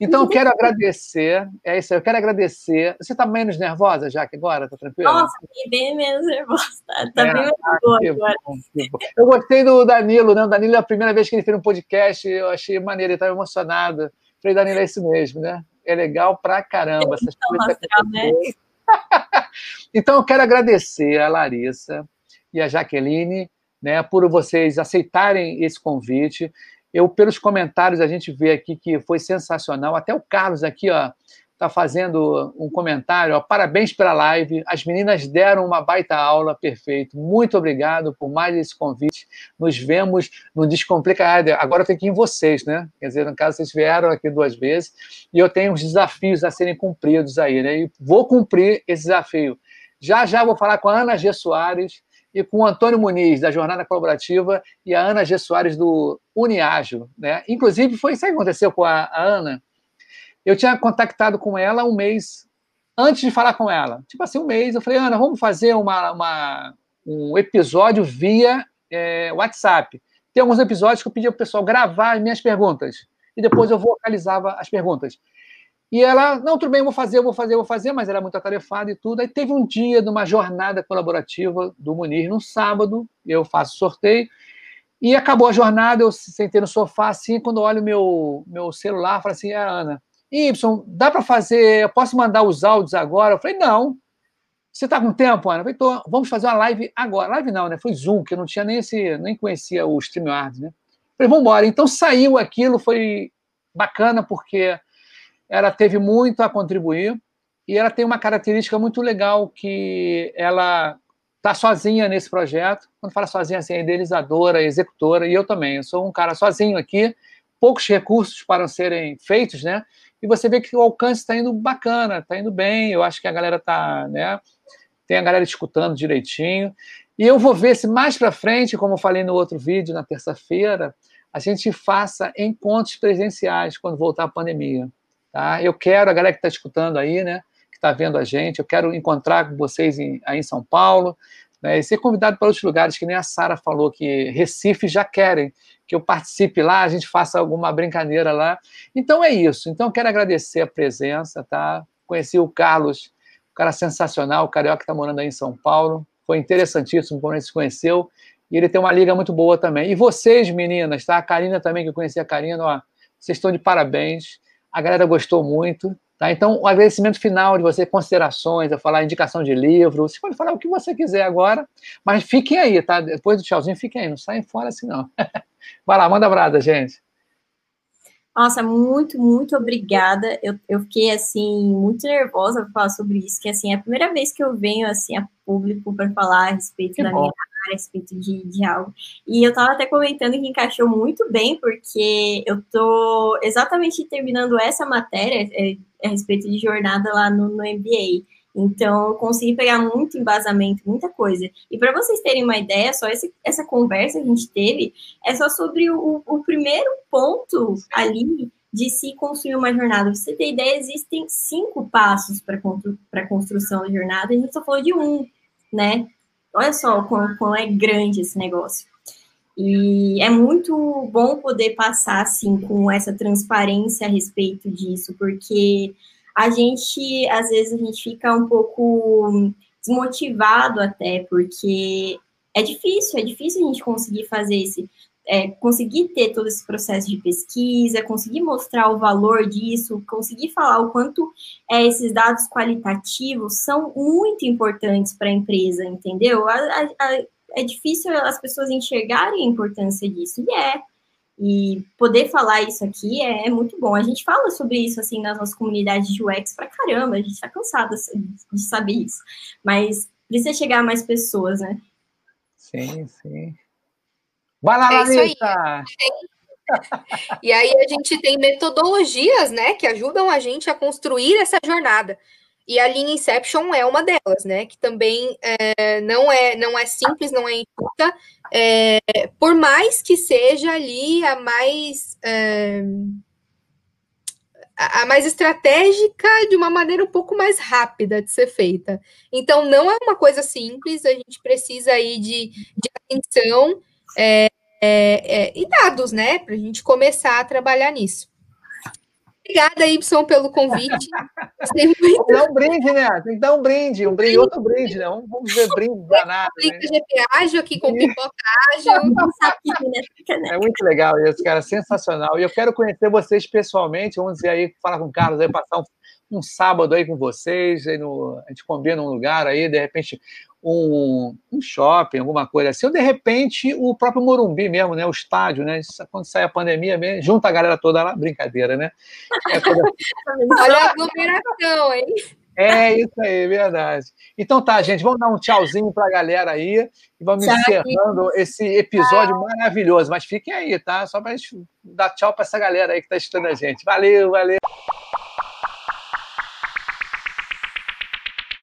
Então, eu quero agradecer. É isso aí, eu quero agradecer. Você está menos nervosa, já que agora? Está tranquila? Nossa, bem menos nervosa. Está tá é, bem ah, boa agora. Bom, eu gostei do Danilo, né? O Danilo, é a primeira vez que ele fez um podcast, eu achei maneiro, ele estava emocionado. Falei, Danilo, é isso mesmo, né? É legal pra caramba. Essas coisas né? então, eu quero agradecer a Larissa e a Jaqueline né, por vocês aceitarem esse convite. Eu, pelos comentários, a gente vê aqui que foi sensacional. Até o Carlos aqui, ó, está fazendo um comentário. Ó, Parabéns pela live. As meninas deram uma baita aula, perfeito. Muito obrigado por mais esse convite. Nos vemos no Descomplica. Agora tem que ir em vocês, né? Quer dizer, no caso, vocês vieram aqui duas vezes e eu tenho uns desafios a serem cumpridos aí, né? E vou cumprir esse desafio. Já já vou falar com a Ana G. Soares e com o Antônio Muniz, da Jornada Colaborativa, e a Ana G. Soares, do Uniágio. Né? Inclusive, foi isso que aconteceu com a, a Ana. Eu tinha contactado com ela um mês antes de falar com ela. Tipo assim, um mês. Eu falei, Ana, vamos fazer uma, uma um episódio via é, WhatsApp. Tem alguns episódios que eu pedi o pessoal gravar as minhas perguntas. E depois eu vocalizava as perguntas. E ela, não, tudo bem, eu vou fazer, eu vou fazer, eu vou fazer, mas era muito atarefada e tudo. Aí teve um dia de uma jornada colaborativa do Munir, no sábado, eu faço sorteio, e acabou a jornada, eu sentei no sofá assim, quando olho meu meu celular, falo assim, ah, Ana, Y, dá para fazer, eu posso mandar os áudios agora? Eu falei, não. Você está com tempo, Ana? Eu falei, tô, vamos fazer uma live agora. Live não, né? Foi Zoom, que eu não tinha nem esse, nem conhecia o StreamYard, né? Eu falei, vamos embora. Então saiu aquilo, foi bacana, porque ela teve muito a contribuir e ela tem uma característica muito legal que ela está sozinha nesse projeto. Quando fala sozinha, assim, é idealizadora, executora, e eu também. Eu sou um cara sozinho aqui, poucos recursos para serem feitos, né? E você vê que o alcance está indo bacana, está indo bem. Eu acho que a galera está, né? Tem a galera escutando direitinho. E eu vou ver se mais para frente, como eu falei no outro vídeo, na terça-feira, a gente faça encontros presenciais quando voltar a pandemia. Tá? Eu quero, a galera que está escutando aí, né, que está vendo a gente, eu quero encontrar com vocês em, aí em São Paulo, né, e ser convidado para outros lugares, que nem a Sara falou, que Recife já querem que eu participe lá, a gente faça alguma brincadeira lá. Então é isso. Então quero agradecer a presença, tá? Conheci o Carlos, um cara sensacional, o carioca que está morando aí em São Paulo. Foi interessantíssimo a gente se conheceu. E ele tem uma liga muito boa também. E vocês, meninas, tá? A Karina também, que eu conheci a Karina, ó, vocês estão de parabéns a galera gostou muito. Tá? Então, o agradecimento final de você, considerações, a falar indicação de livro, você pode falar o que você quiser agora, mas fiquem aí, tá? Depois do tchauzinho, fiquem aí, não saem fora assim, não. Vai lá, manda brada, gente. Nossa, muito, muito obrigada. Eu, eu fiquei, assim, muito nervosa para falar sobre isso, que, assim, é a primeira vez que eu venho, assim, a público para falar a respeito que da bom. minha a respeito de, de algo. E eu estava até comentando que encaixou muito bem, porque eu tô exatamente terminando essa matéria é, a respeito de jornada lá no, no MBA. Então, eu consegui pegar muito embasamento, muita coisa. E para vocês terem uma ideia, só esse, essa conversa que a gente teve é só sobre o, o primeiro ponto ali de se construir uma jornada. Pra você ter ideia, existem cinco passos para a construção da jornada, a gente só falou de um, né? Olha só como, é grande esse negócio. E é muito bom poder passar assim com essa transparência a respeito disso, porque a gente às vezes a gente fica um pouco desmotivado até, porque é difícil, é difícil a gente conseguir fazer esse é, conseguir ter todo esse processo de pesquisa, conseguir mostrar o valor disso, conseguir falar o quanto é, esses dados qualitativos são muito importantes para a empresa, entendeu? A, a, a, é difícil as pessoas enxergarem a importância disso, e é. E poder falar isso aqui é, é, muito bom. A gente fala sobre isso assim nas nossas comunidades de UX pra caramba, a gente está cansado de saber isso. Mas precisa chegar a mais pessoas, né? Sim, sim. Vai lá, é Larissa! E aí a gente tem metodologias, né, que ajudam a gente a construir essa jornada. E a linha Inception é uma delas, né? Que também é, não, é, não é simples, não é intuita, é, por mais que seja ali a mais. É, a mais estratégica de uma maneira um pouco mais rápida de ser feita. Então, não é uma coisa simples, a gente precisa aí de, de atenção é, é, é, e dados, né, para a gente começar a trabalhar nisso. Obrigada, Y, pelo convite. Muito... Dá um brinde, né? Tem que dar um brinde, um brinde, outro brinde, né? Vamos ver brinde danado. Né? GP ágil aqui com pipoca ágil. É muito legal isso, cara, sensacional. E eu quero conhecer vocês pessoalmente. Vamos dizer aí, falar com o Carlos aí, passar um um sábado aí com vocês, aí no, a gente combina um lugar aí, de repente um, um shopping, alguma coisa assim, ou de repente o próprio Morumbi mesmo, né? O estádio, né? Quando sai a pandemia, mesmo, junta a galera toda lá, brincadeira, né? É toda... Olha a aglomeração, hein? É isso aí, verdade. Então tá, gente, vamos dar um tchauzinho para a galera aí e vamos tchau. encerrando esse episódio tchau. maravilhoso. Mas fiquem aí, tá? Só para gente dar tchau para essa galera aí que está assistindo a gente. Valeu, valeu.